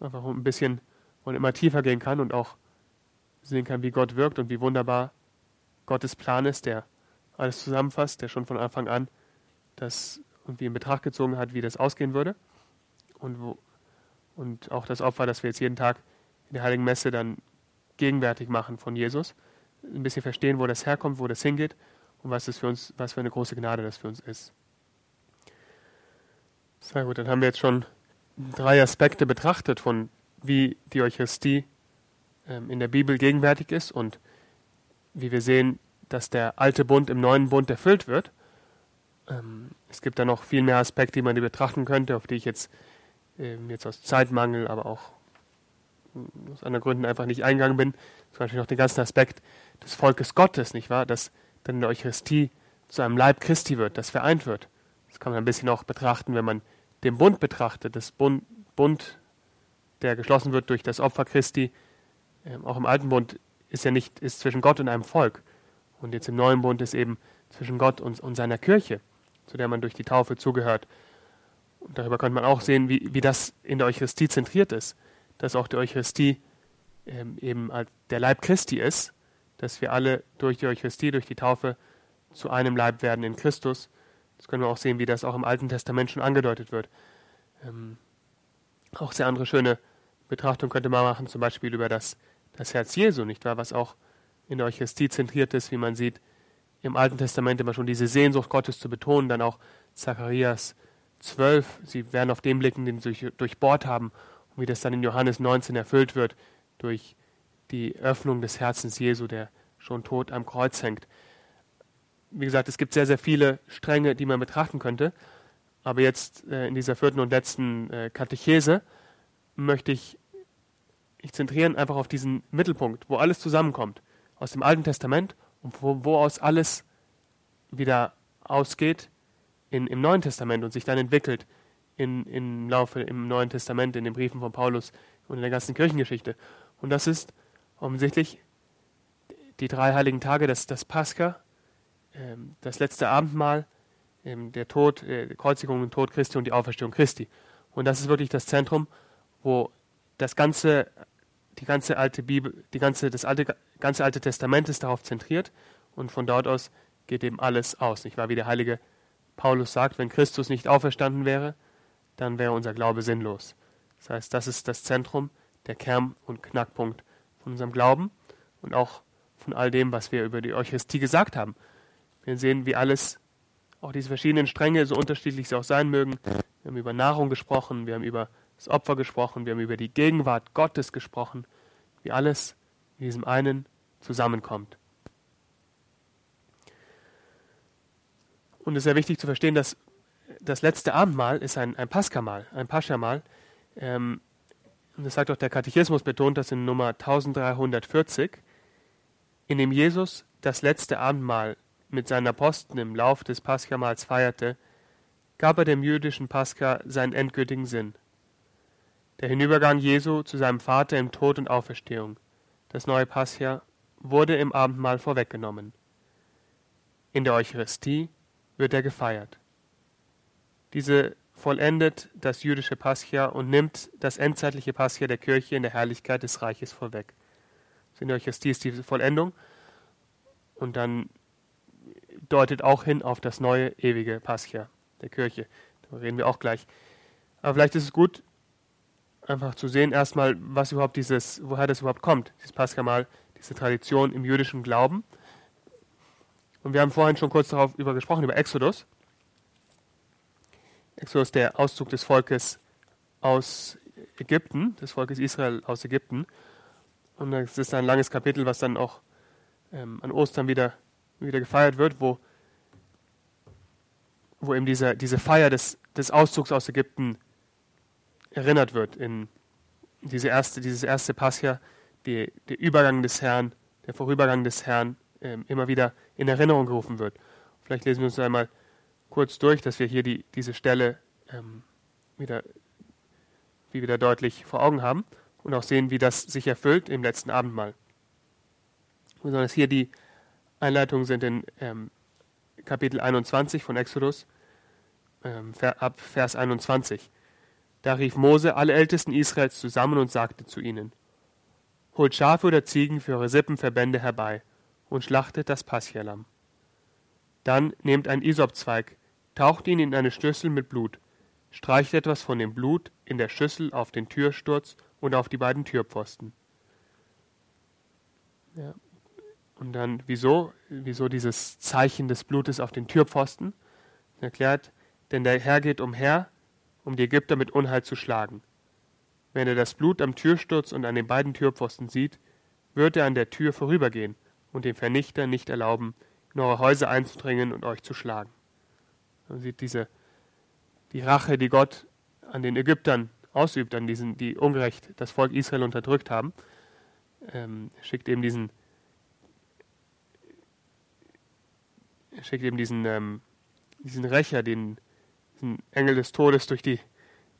einfach um ein bisschen und immer tiefer gehen kann und auch sehen kann, wie Gott wirkt und wie wunderbar Gottes Plan ist, der alles zusammenfasst, der schon von Anfang an das irgendwie in Betracht gezogen hat, wie das ausgehen würde. Und, wo, und auch das Opfer, das wir jetzt jeden Tag in der Heiligen Messe dann gegenwärtig machen von Jesus. Ein bisschen verstehen, wo das herkommt, wo das hingeht und was, das für, uns, was für eine große Gnade das für uns ist. Sehr gut, dann haben wir jetzt schon drei Aspekte betrachtet von wie die Eucharistie ähm, in der Bibel gegenwärtig ist und wie wir sehen, dass der alte Bund im neuen Bund erfüllt wird. Ähm, es gibt da noch viel mehr Aspekte, die man die betrachten könnte, auf die ich jetzt, ähm, jetzt aus Zeitmangel, aber auch aus anderen Gründen einfach nicht eingegangen bin. Zum Beispiel noch den ganzen Aspekt des Volkes Gottes, nicht wahr? Dass dann in der Eucharistie zu einem Leib Christi wird, das vereint wird. Das kann man ein bisschen auch betrachten, wenn man den Bund betrachtet, das Bund, Bund der geschlossen wird durch das Opfer Christi, ähm, auch im Alten Bund ist ja nicht, ist zwischen Gott und einem Volk. Und jetzt im Neuen Bund ist eben zwischen Gott und, und seiner Kirche, zu der man durch die Taufe zugehört. Und darüber könnte man auch sehen, wie, wie das in der Eucharistie zentriert ist. Dass auch die Eucharistie ähm, eben der Leib Christi ist, dass wir alle durch die Eucharistie, durch die Taufe zu einem Leib werden in Christus. Das können wir auch sehen, wie das auch im Alten Testament schon angedeutet wird. Ähm, auch sehr andere schöne Betrachtung könnte man machen, zum Beispiel über das, das Herz Jesu, nicht wahr? Was auch in der Eucharistie zentriert ist, wie man sieht, im Alten Testament immer schon diese Sehnsucht Gottes zu betonen, dann auch Zacharias 12, sie werden auf den blicken, den sie durchbohrt haben, und wie das dann in Johannes 19 erfüllt wird, durch die Öffnung des Herzens Jesu, der schon tot am Kreuz hängt. Wie gesagt, es gibt sehr, sehr viele Stränge, die man betrachten könnte. Aber jetzt äh, in dieser vierten und letzten äh, Katechese möchte ich ich zentrieren einfach auf diesen Mittelpunkt, wo alles zusammenkommt. Aus dem Alten Testament und wo, wo aus alles wieder ausgeht in, im Neuen Testament und sich dann entwickelt in, im Laufe im Neuen Testament, in den Briefen von Paulus und in der ganzen Kirchengeschichte. Und das ist offensichtlich die drei heiligen Tage, das, das Pascha, ähm, das letzte Abendmahl, ähm, der Tod, äh, Kreuzigung und Tod Christi und die Auferstehung Christi. Und das ist wirklich das Zentrum, wo das ganze die ganze alte Bibel, die ganze, das alte, ganze alte Testament ist darauf zentriert und von dort aus geht eben alles aus. Nicht wahr? Wie der heilige Paulus sagt, wenn Christus nicht auferstanden wäre, dann wäre unser Glaube sinnlos. Das heißt, das ist das Zentrum, der Kern und Knackpunkt von unserem Glauben und auch von all dem, was wir über die Eucharistie gesagt haben. Wir sehen, wie alles, auch diese verschiedenen Stränge, so unterschiedlich sie auch sein mögen. Wir haben über Nahrung gesprochen, wir haben über das Opfer gesprochen, wir haben über die Gegenwart Gottes gesprochen, wie alles in diesem einen zusammenkommt. Und es ist sehr wichtig zu verstehen, dass das letzte Abendmahl ist ein, ein Paschamahl, ein Paschamal. Ähm, und das sagt auch der Katechismus, betont das in Nummer 1340, in dem Jesus das letzte Abendmahl mit seinen Aposteln im Lauf des Paschamals feierte, gab er dem jüdischen Pascha seinen endgültigen Sinn. Der Hinübergang Jesu zu seinem Vater im Tod und Auferstehung, das neue Pascha, wurde im Abendmahl vorweggenommen. In der Eucharistie wird er gefeiert. Diese vollendet das jüdische Pascha und nimmt das endzeitliche Pascha der Kirche in der Herrlichkeit des Reiches vorweg. in der Eucharistie ist diese Vollendung und dann deutet auch hin auf das neue ewige Pascha der Kirche. Da reden wir auch gleich. Aber vielleicht ist es gut, einfach zu sehen, erstmal, was überhaupt dieses, woher das überhaupt kommt, dieses Paschamahl, diese Tradition im jüdischen Glauben. Und wir haben vorhin schon kurz darauf über gesprochen, über Exodus. Exodus, der Auszug des Volkes aus Ägypten, des Volkes Israel aus Ägypten. Und das ist ein langes Kapitel, was dann auch ähm, an Ostern wieder, wieder gefeiert wird, wo, wo eben diese, diese Feier des, des Auszugs aus Ägypten erinnert wird. In diese erste, dieses erste Pascha, der Übergang des Herrn, der Vorübergang des Herrn ähm, immer wieder in Erinnerung gerufen wird. Vielleicht lesen wir uns einmal kurz durch, dass wir hier die, diese Stelle ähm, wieder, wie wieder deutlich vor Augen haben und auch sehen, wie das sich erfüllt im letzten Abendmahl. Besonders hier die Einleitungen sind in ähm, Kapitel 21 von Exodus, ähm, ab Vers 21. Da rief Mose alle Ältesten Israels zusammen und sagte zu ihnen, Holt Schafe oder Ziegen für eure Sippenverbände herbei und schlachtet das Paschalam. Dann nehmt einen Isopzweig, taucht ihn in eine Schüssel mit Blut, streicht etwas von dem Blut in der Schüssel auf den Türsturz und auf die beiden Türpfosten. Ja. Und dann, wieso? Wieso dieses Zeichen des Blutes auf den Türpfosten? Erklärt, denn der Herr geht umher, um die Ägypter mit Unheil zu schlagen. Wenn er das Blut am Türsturz und an den beiden Türpfosten sieht, wird er an der Tür vorübergehen und dem Vernichter nicht erlauben, in eure Häuser einzudringen und euch zu schlagen. Man sieht diese, die Rache, die Gott an den Ägyptern ausübt, an diesen, die ungerecht das Volk Israel unterdrückt haben. Ähm, schickt eben diesen, schickt eben diesen, ähm, diesen Rächer, den, diesen Engel des Todes durch die,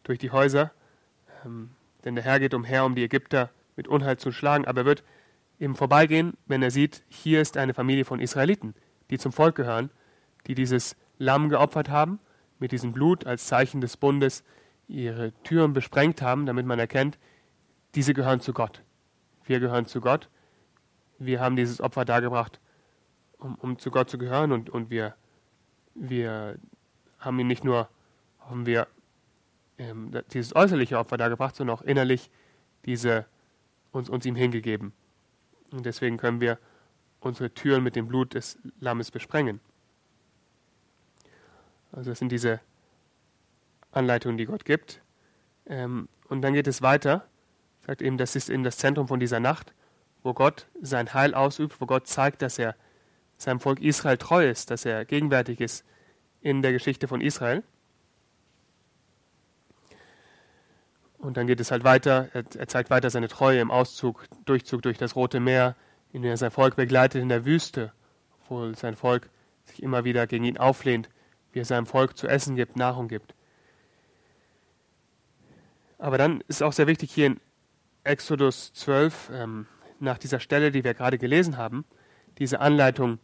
durch die Häuser. Ähm, denn der Herr geht umher, um die Ägypter mit Unheil zu schlagen, aber er wird im Vorbeigehen, wenn er sieht, hier ist eine Familie von Israeliten, die zum Volk gehören, die dieses Lamm geopfert haben, mit diesem Blut als Zeichen des Bundes ihre Türen besprengt haben, damit man erkennt, diese gehören zu Gott. Wir gehören zu Gott. Wir haben dieses Opfer dargebracht, um, um zu Gott zu gehören und, und wir, wir haben ihn nicht nur, haben wir ähm, dieses äußerliche Opfer dargebracht, sondern auch innerlich diese, uns, uns ihm hingegeben. Und deswegen können wir unsere Türen mit dem Blut des Lammes besprengen. Also das sind diese Anleitungen, die Gott gibt. Ähm, und dann geht es weiter, sagt eben, das ist eben das Zentrum von dieser Nacht, wo Gott sein Heil ausübt, wo Gott zeigt, dass er seinem Volk Israel treu ist, dass er gegenwärtig ist in der Geschichte von Israel. Und dann geht es halt weiter, er, er, zeigt weiter seine Treue im Auszug, Durchzug durch das Rote Meer, in dem er sein Volk begleitet in der Wüste, obwohl sein Volk sich immer wieder gegen ihn auflehnt, wie er seinem Volk zu essen gibt, Nahrung gibt. Aber dann ist auch sehr wichtig hier in Exodus 12, ähm, nach dieser Stelle, die wir gerade gelesen haben, diese Anleitung,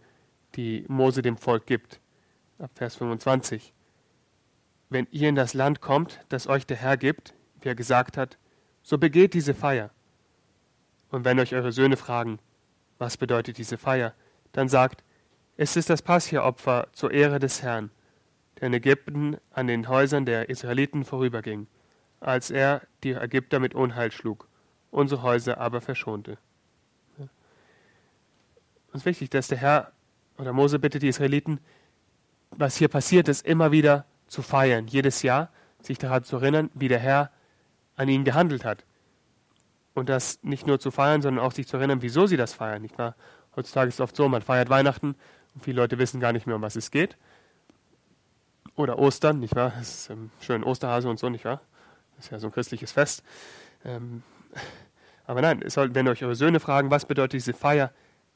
die Mose dem Volk gibt, ab Vers 25. Wenn ihr in das Land kommt, das euch der Herr gibt, wie er gesagt hat, so begeht diese Feier. Und wenn euch eure Söhne fragen, was bedeutet diese Feier, dann sagt, es ist das Pascha-Opfer zur Ehre des Herrn, der in Ägypten an den Häusern der Israeliten vorüberging, als er die Ägypter mit Unheil schlug, unsere Häuser aber verschonte. Ist wichtig, dass der Herr oder Mose bittet die Israeliten, was hier passiert ist, immer wieder zu feiern, jedes Jahr sich daran zu erinnern, wie der Herr an ihnen gehandelt hat. Und das nicht nur zu feiern, sondern auch sich zu erinnern, wieso sie das feiern, nicht wahr? Heutzutage ist es oft so, man feiert Weihnachten und viele Leute wissen gar nicht mehr, um was es geht. Oder Ostern, nicht wahr? Das ist ähm, schön Osterhase und so, nicht wahr? Das ist ja so ein christliches Fest. Ähm, aber nein, soll, wenn euch eure Söhne fragen, was bedeutet diese Feier,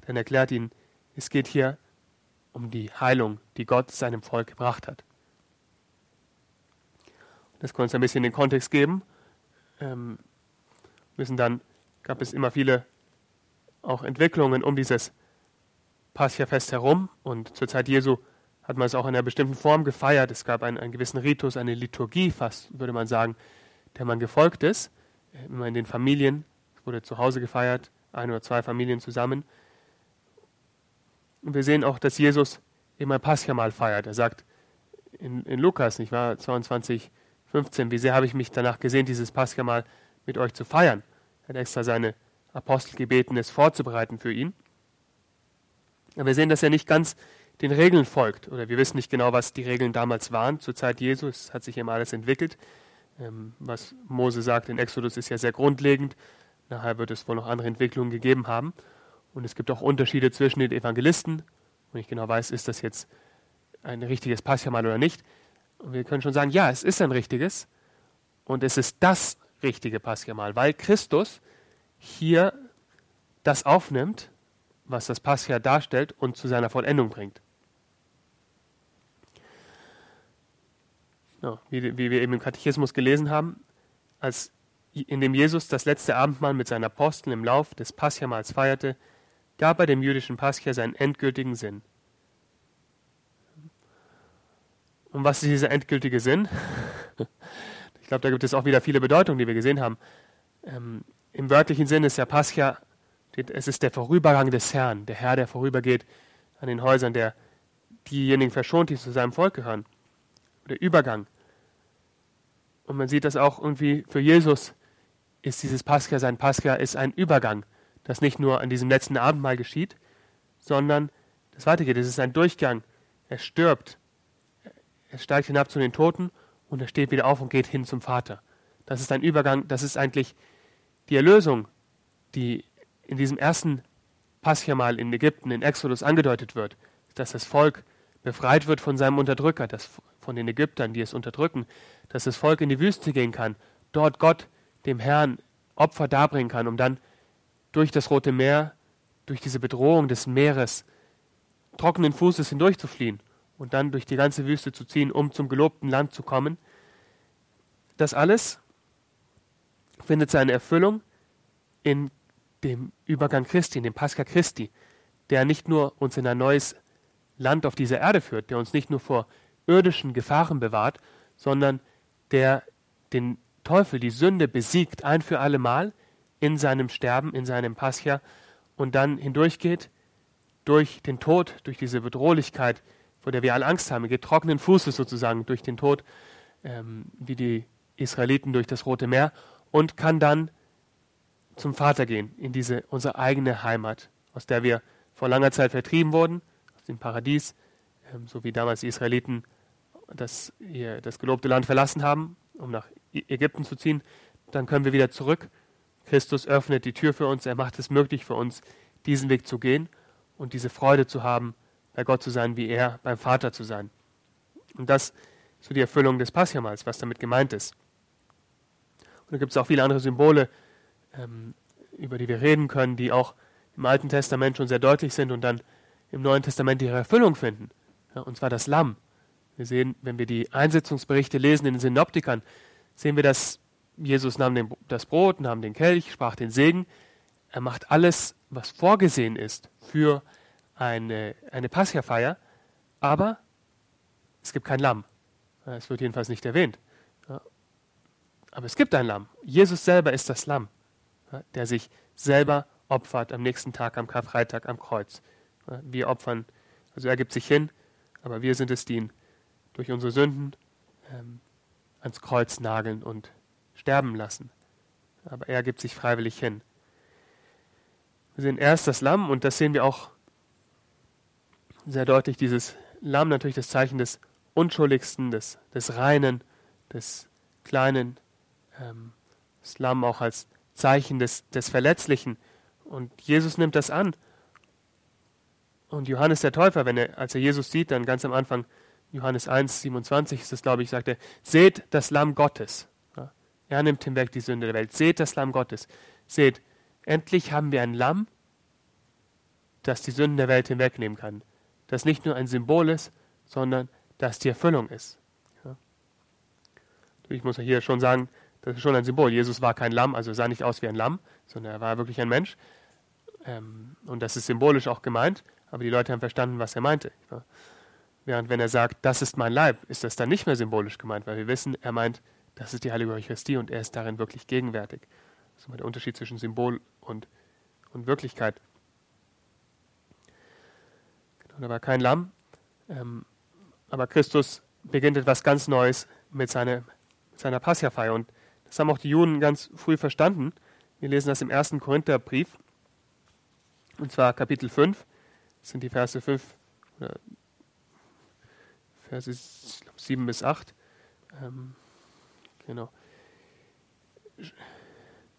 dann erklärt ihnen, es geht hier um die Heilung, die Gott seinem Volk gebracht hat. Das kann uns ein bisschen den Kontext geben ähm, müssen dann, gab es immer viele auch Entwicklungen um dieses Pascha-Fest herum und zur Zeit Jesu hat man es auch in einer bestimmten Form gefeiert. Es gab einen, einen gewissen Ritus, eine Liturgie fast, würde man sagen, der man gefolgt ist. Immer in den Familien, es wurde zu Hause gefeiert, ein oder zwei Familien zusammen. Und wir sehen auch, dass Jesus immer Pascha-Mal feiert. Er sagt in, in Lukas, nicht wahr, 22, 15, wie sehr habe ich mich danach gesehen, dieses Pascha mal mit euch zu feiern. Er hat extra seine Apostel gebeten, es vorzubereiten für ihn. Aber wir sehen, dass er nicht ganz den Regeln folgt. Oder wir wissen nicht genau, was die Regeln damals waren zur Zeit Jesu. Es hat sich eben alles entwickelt. Ähm, was Mose sagt in Exodus ist ja sehr grundlegend. Nachher wird es wohl noch andere Entwicklungen gegeben haben. Und es gibt auch Unterschiede zwischen den Evangelisten. Und ich genau weiß, ist das jetzt ein richtiges Paschamal oder nicht. Und wir können schon sagen, ja, es ist ein richtiges. Und es ist das richtige Paschamal, weil Christus hier das aufnimmt, was das Pascha darstellt und zu seiner Vollendung bringt. Ja, wie, wie, wir eben im Katechismus gelesen haben, als in dem Jesus das letzte Abendmahl mit seinen Aposteln im Lauf des Paschamals feierte, gab er dem jüdischen Pascha seinen endgültigen Sinn. Und was ist dieser endgültige Sinn? ich glaube, da gibt es auch wieder viele Bedeutungen, die wir gesehen haben. Ähm, Im wörtlichen Sinn ist ja Pascha, es ist der Vorübergang des Herrn, der Herr, der vorübergeht an den Häusern, der diejenigen verschont, die zu seinem Volk gehören. Der Übergang. Und man sieht das auch irgendwie für Jesus ist dieses Pascha, sein Pascha ist ein Übergang, das nicht nur an diesem letzten Abendmahl geschieht, sondern das weitergeht. Es ist ein Durchgang. Er stirbt, er steigt hinab zu den Toten und er steht wieder auf und geht hin zum Vater. Das ist ein Übergang, das ist eigentlich die Erlösung, die in diesem ersten Paschamal in Ägypten, in Exodus angedeutet wird, dass das Volk befreit wird von seinem Unterdrücker, das, von den Ägyptern, die es unterdrücken, dass das Volk in die Wüste gehen kann, dort Gott dem Herrn Opfer darbringen kann, um dann durch das Rote Meer, durch diese Bedrohung des Meeres, trockenen Fußes hindurchzufliehen und dann durch die ganze Wüste zu ziehen, um zum gelobten Land zu kommen. Das alles findet seine Erfüllung in dem Übergang Christi, in dem Pascha Christi, der nicht nur uns in ein neues Land auf dieser Erde führt, der uns nicht nur vor irdischen Gefahren bewahrt, sondern der den Teufel, die Sünde besiegt ein für alle Mal in seinem Sterben, in seinem Pascha und dann hindurchgeht durch den Tod, durch diese Bedrohlichkeit, vor der wir alle Angst haben, getrockneten Fußes sozusagen durch den Tod, ähm, wie die Israeliten durch das Rote Meer, und kann dann zum Vater gehen, in diese unsere eigene Heimat, aus der wir vor langer Zeit vertrieben wurden, aus dem Paradies, ähm, so wie damals die Israeliten das, das gelobte Land verlassen haben, um nach Ägypten zu ziehen, dann können wir wieder zurück. Christus öffnet die Tür für uns, er macht es möglich für uns, diesen Weg zu gehen und diese Freude zu haben, bei Gott zu sein, wie er beim Vater zu sein. Und das ist so die Erfüllung des Passamals, was damit gemeint ist. Und da gibt es auch viele andere Symbole, ähm, über die wir reden können, die auch im Alten Testament schon sehr deutlich sind und dann im Neuen Testament ihre Erfüllung finden. Und zwar das Lamm. Wir sehen, wenn wir die Einsetzungsberichte lesen in den Synoptikern, sehen wir, dass Jesus nahm den, das Brot, nahm den Kelch, sprach den Segen. Er macht alles, was vorgesehen ist für eine, eine Pascha-Feier, aber es gibt kein Lamm. Es wird jedenfalls nicht erwähnt. Aber es gibt ein Lamm. Jesus selber ist das Lamm, der sich selber opfert am nächsten Tag, am Karfreitag, am Kreuz. Wir opfern, also er gibt sich hin, aber wir sind es, die ihn durch unsere Sünden ähm, ans Kreuz nageln und sterben lassen. Aber er gibt sich freiwillig hin. Wir sehen erst das Lamm und das sehen wir auch sehr deutlich dieses Lamm natürlich das Zeichen des Unschuldigsten, des, des Reinen, des Kleinen. Ähm, das Lamm auch als Zeichen des, des Verletzlichen. Und Jesus nimmt das an. Und Johannes der Täufer, wenn er, als er Jesus sieht, dann ganz am Anfang, Johannes 1, 27 ist es, glaube ich, sagt er, seht das Lamm Gottes. Ja, er nimmt hinweg die Sünde der Welt. Seht das Lamm Gottes. Seht, endlich haben wir ein Lamm, das die Sünden der Welt hinwegnehmen kann das nicht nur ein Symbol ist, sondern das die Erfüllung ist. Ja. Ich muss hier schon sagen, das ist schon ein Symbol. Jesus war kein Lamm, also sah nicht aus wie ein Lamm, sondern er war wirklich ein Mensch. Ähm, und das ist symbolisch auch gemeint, aber die Leute haben verstanden, was er meinte. Ja. Während wenn er sagt, das ist mein Leib, ist das dann nicht mehr symbolisch gemeint, weil wir wissen, er meint, das ist die heilige Eucharistie und er ist darin wirklich gegenwärtig. Das ist der Unterschied zwischen Symbol und, und Wirklichkeit und er war kein Lamm. Ähm, aber Christus beginnt etwas ganz Neues mit, seine, mit seiner Passiafeier. Und das haben auch die Juden ganz früh verstanden. Wir lesen das im ersten Korintherbrief, und zwar Kapitel 5. Das sind die Verse 5, Verse 7 bis 8. Ähm, genau.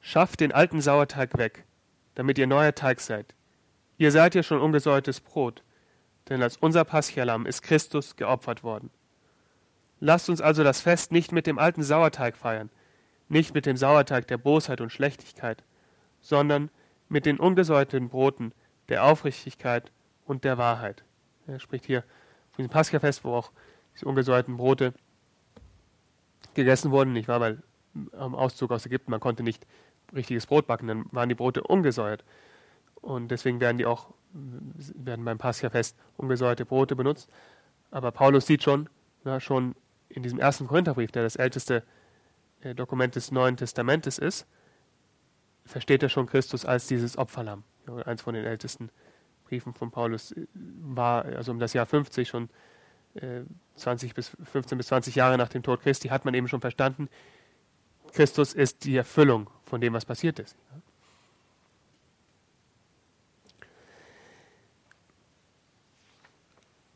Schafft den alten Sauerteig weg, damit ihr neuer Teig seid. Ihr seid ja schon ungesäuertes Brot, denn als unser Paschalam ist Christus geopfert worden. Lasst uns also das Fest nicht mit dem alten Sauerteig feiern, nicht mit dem Sauerteig der Bosheit und Schlechtigkeit, sondern mit den ungesäuerten Broten der Aufrichtigkeit und der Wahrheit. Er spricht hier von diesem Paschafest, wo auch diese ungesäuerten Brote gegessen wurden, nicht wahr? Weil am Auszug aus Ägypten man konnte nicht richtiges Brot backen, dann waren die Brote ungesäuert. Und deswegen werden die auch werden beim Paschafest ungesäuerte Brote benutzt. Aber Paulus sieht schon, na, schon in diesem ersten Korintherbrief, der das älteste äh, Dokument des Neuen Testamentes ist, versteht er schon Christus als dieses Opferlamm. Ja, eins von den ältesten Briefen von Paulus äh, war, also um das Jahr 50 schon 20 bis 15 bis 20 Jahre nach dem Tod Christi, hat man eben schon verstanden, Christus ist die Erfüllung von dem, was passiert ist.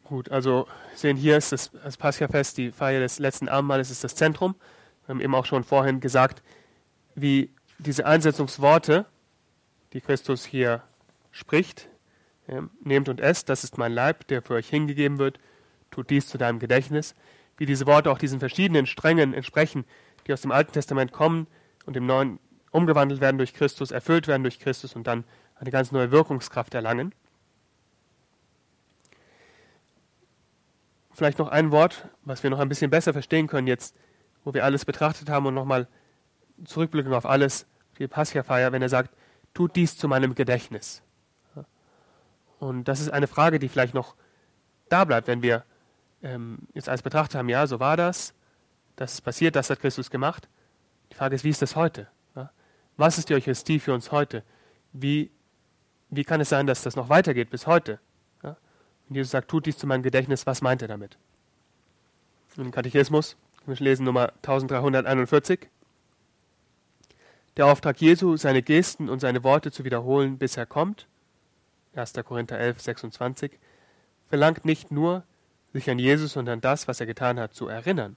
Gut, also sehen hier ist das, das Paschafest, die Feier des letzten Abendmahles ist das Zentrum. Wir haben eben auch schon vorhin gesagt, wie diese Einsetzungsworte, die Christus hier spricht, ja, nehmt und esst, das ist mein Leib, der für euch hingegeben wird, tut dies zu deinem Gedächtnis, wie diese Worte auch diesen verschiedenen Strängen entsprechen, die aus dem Alten Testament kommen und im Neuen umgewandelt werden durch Christus, erfüllt werden durch Christus und dann eine ganz neue Wirkungskraft erlangen. vielleicht noch ein Wort, was wir noch ein bisschen besser verstehen können jetzt, wo wir alles betrachtet haben und nochmal zurückblicken auf alles, die Pascha-Feier, wenn er sagt, tut dies zu meinem Gedächtnis. Und das ist eine Frage, die vielleicht noch da bleibt, wenn wir ähm, jetzt alles betrachtet haben, ja, so war das, das ist passiert, das hat Christus gemacht. Die Frage ist, wie ist das heute? Ja? Was ist die Eucharistie für uns heute? Wie, wie kann es sein, dass das noch weitergeht bis heute? Und Jesus sagt, tut dies zu meinem Gedächtnis, was meint er damit? Im Katechismus, wir lesen Nummer 1341. Der Auftrag Jesu, seine Gesten und seine Worte zu wiederholen, bis er kommt, 1. Korinther 11, 26, verlangt nicht nur, sich an Jesus und an das, was er getan hat, zu erinnern.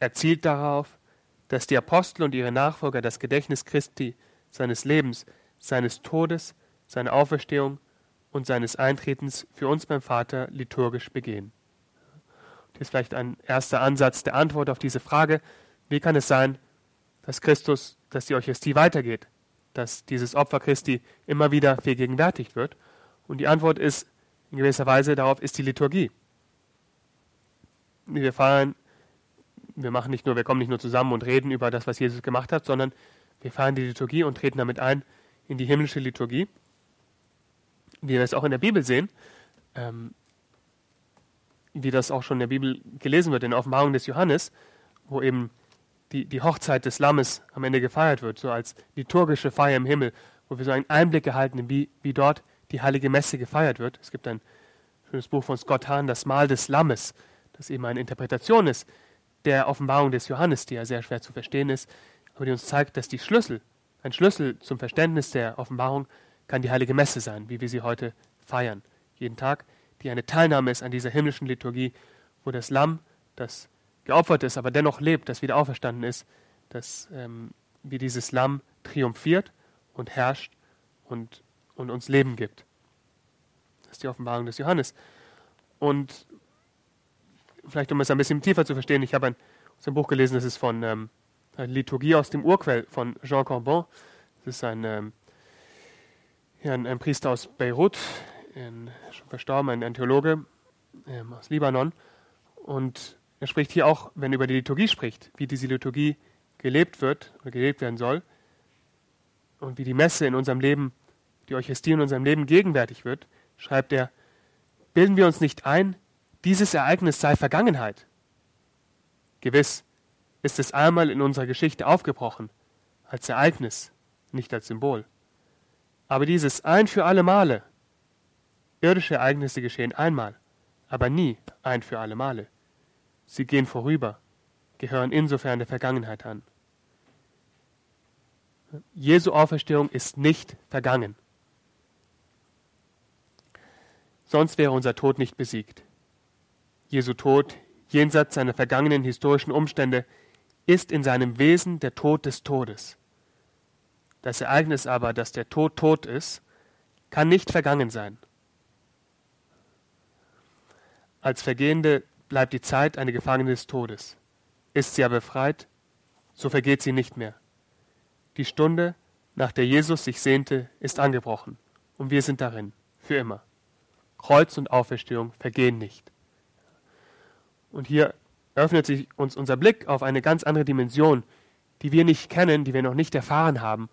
Er zielt darauf, dass die Apostel und ihre Nachfolger das Gedächtnis Christi, seines Lebens, seines Todes, seine Auferstehung und seines Eintretens für uns beim Vater liturgisch begehen. Das ist vielleicht ein erster Ansatz der Antwort auf diese Frage, wie kann es sein, dass Christus, dass die Eucharistie weitergeht, dass dieses Opfer Christi immer wieder vergegenwärtigt wird? Und die Antwort ist in gewisser Weise darauf ist die Liturgie. Wir feiern, wir machen nicht nur, wir kommen nicht nur zusammen und reden über das, was Jesus gemacht hat, sondern wir feiern die Liturgie und treten damit ein in die himmlische Liturgie wie wir es auch in der Bibel sehen, ähm, wie das auch schon in der Bibel gelesen wird, in der Offenbarung des Johannes, wo eben die, die Hochzeit des Lammes am Ende gefeiert wird, so als liturgische Feier im Himmel, wo wir so einen Einblick erhalten, wie, wie dort die heilige Messe gefeiert wird. Es gibt ein schönes Buch von Scott Hahn, Das Mahl des Lammes, das eben eine Interpretation ist der Offenbarung des Johannes, die ja sehr schwer zu verstehen ist, aber die uns zeigt, dass die Schlüssel, ein Schlüssel zum Verständnis der Offenbarung kann die heilige Messe sein, wie wir sie heute feiern, jeden Tag, die eine Teilnahme ist an dieser himmlischen Liturgie, wo das Lamm, das geopfert ist, aber dennoch lebt, das wieder auferstanden ist, dass ähm, wie dieses Lamm triumphiert und herrscht und, und uns Leben gibt. Das ist die Offenbarung des Johannes. Und vielleicht um es ein bisschen tiefer zu verstehen, ich habe ein, ein Buch gelesen, das ist von ähm, Liturgie aus dem Urquell von Jean Corbon. Das ist ein ähm, ein, ein, Priester aus Beirut, ein, schon verstorben, ein, ein Theologe ähm, aus Libanon. Und er spricht hier auch, wenn er über die Liturgie spricht, wie diese Liturgie gelebt wird oder gelebt werden soll und wie die Messe in unserem Leben, die Eucharistie in unserem Leben gegenwärtig wird, schreibt er, bilden wir uns nicht ein, dieses Ereignis sei Vergangenheit. Gewiss ist es einmal in unserer Geschichte aufgebrochen, als Ereignis, nicht als Symbol. Aber dieses ein für alle Male, irdische Ereignisse geschehen einmal, aber nie ein für alle Male. Sie gehen vorüber, gehören insofern der Vergangenheit an. Jesu Auferstehung ist nicht vergangen. Sonst wäre unser Tod nicht besiegt. Jesu Tod, jenseits seiner vergangenen historischen Umstände, ist in seinem Wesen der Tod des Todes. Das Ereignis aber, dass der Tod tot ist, kann nicht vergangen sein. Als Vergehende bleibt die Zeit eine Gefangene des Todes. Ist sie aber befreit, so vergeht sie nicht mehr. Die Stunde, nach der Jesus sich sehnte, ist angebrochen, und wir sind darin, für immer. Kreuz und Auferstehung vergehen nicht. Und hier öffnet sich uns unser Blick auf eine ganz andere Dimension, die wir nicht kennen, die wir noch nicht erfahren haben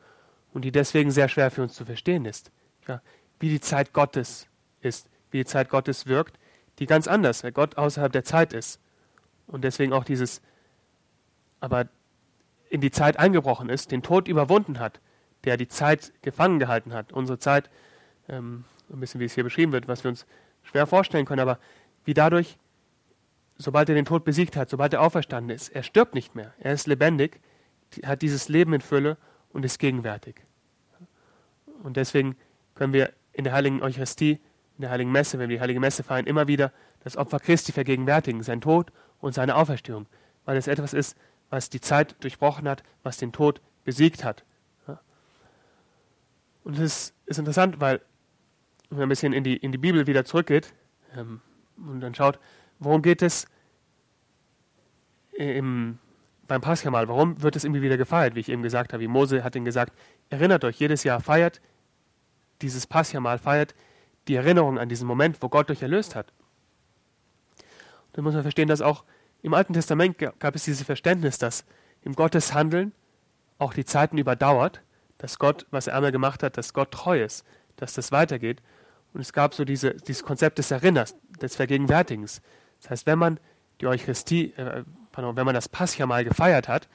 und die deswegen sehr schwer für uns zu verstehen ist. Ja, wie die Zeit Gottes ist, wie die Zeit Gottes wirkt, die ganz anders, weil Gott außerhalb der Zeit ist. Und deswegen auch dieses, aber in die Zeit eingebrochen ist, den Tod überwunden hat, der die Zeit gefangen gehalten hat. Unsere Zeit, ähm, ein bisschen wie es hier beschrieben wird, was wir uns schwer vorstellen können, aber wie dadurch, sobald er den Tod besiegt hat, sobald er auferstanden ist, er stirbt nicht mehr, er ist lebendig, hat dieses Leben in Fülle und ist gegenwärtig. Und deswegen können wir in der heiligen Eucharistie, in der heiligen Messe, wenn wir die heilige Messe feiern, immer wieder das Opfer Christi vergegenwärtigen, sein Tod und seine Auferstehung, weil es etwas ist, was die Zeit durchbrochen hat, was den Tod besiegt hat. Und es ist interessant, weil wenn man ein bisschen in die, in die Bibel wieder zurückgeht ähm, und dann schaut, worum geht es im, beim Paschamal, warum wird es irgendwie wieder gefeiert, wie ich eben gesagt habe, wie Mose hat ihn gesagt, erinnert euch, jedes Jahr feiert dieses Paschamal, feiert die Erinnerung an diesen Moment, wo Gott euch erlöst hat. Dann muss man verstehen, dass auch im Alten Testament gab es dieses Verständnis, dass im Gottes Handeln auch die Zeiten überdauert, dass Gott, was er einmal gemacht hat, dass Gott treu ist, dass das weitergeht. Und es gab so diese, dieses Konzept des Erinnerns, des Vergegenwärtigens. Das heißt, wenn man die Eucharistie, äh, pardon, wenn man das Paschamal gefeiert hat,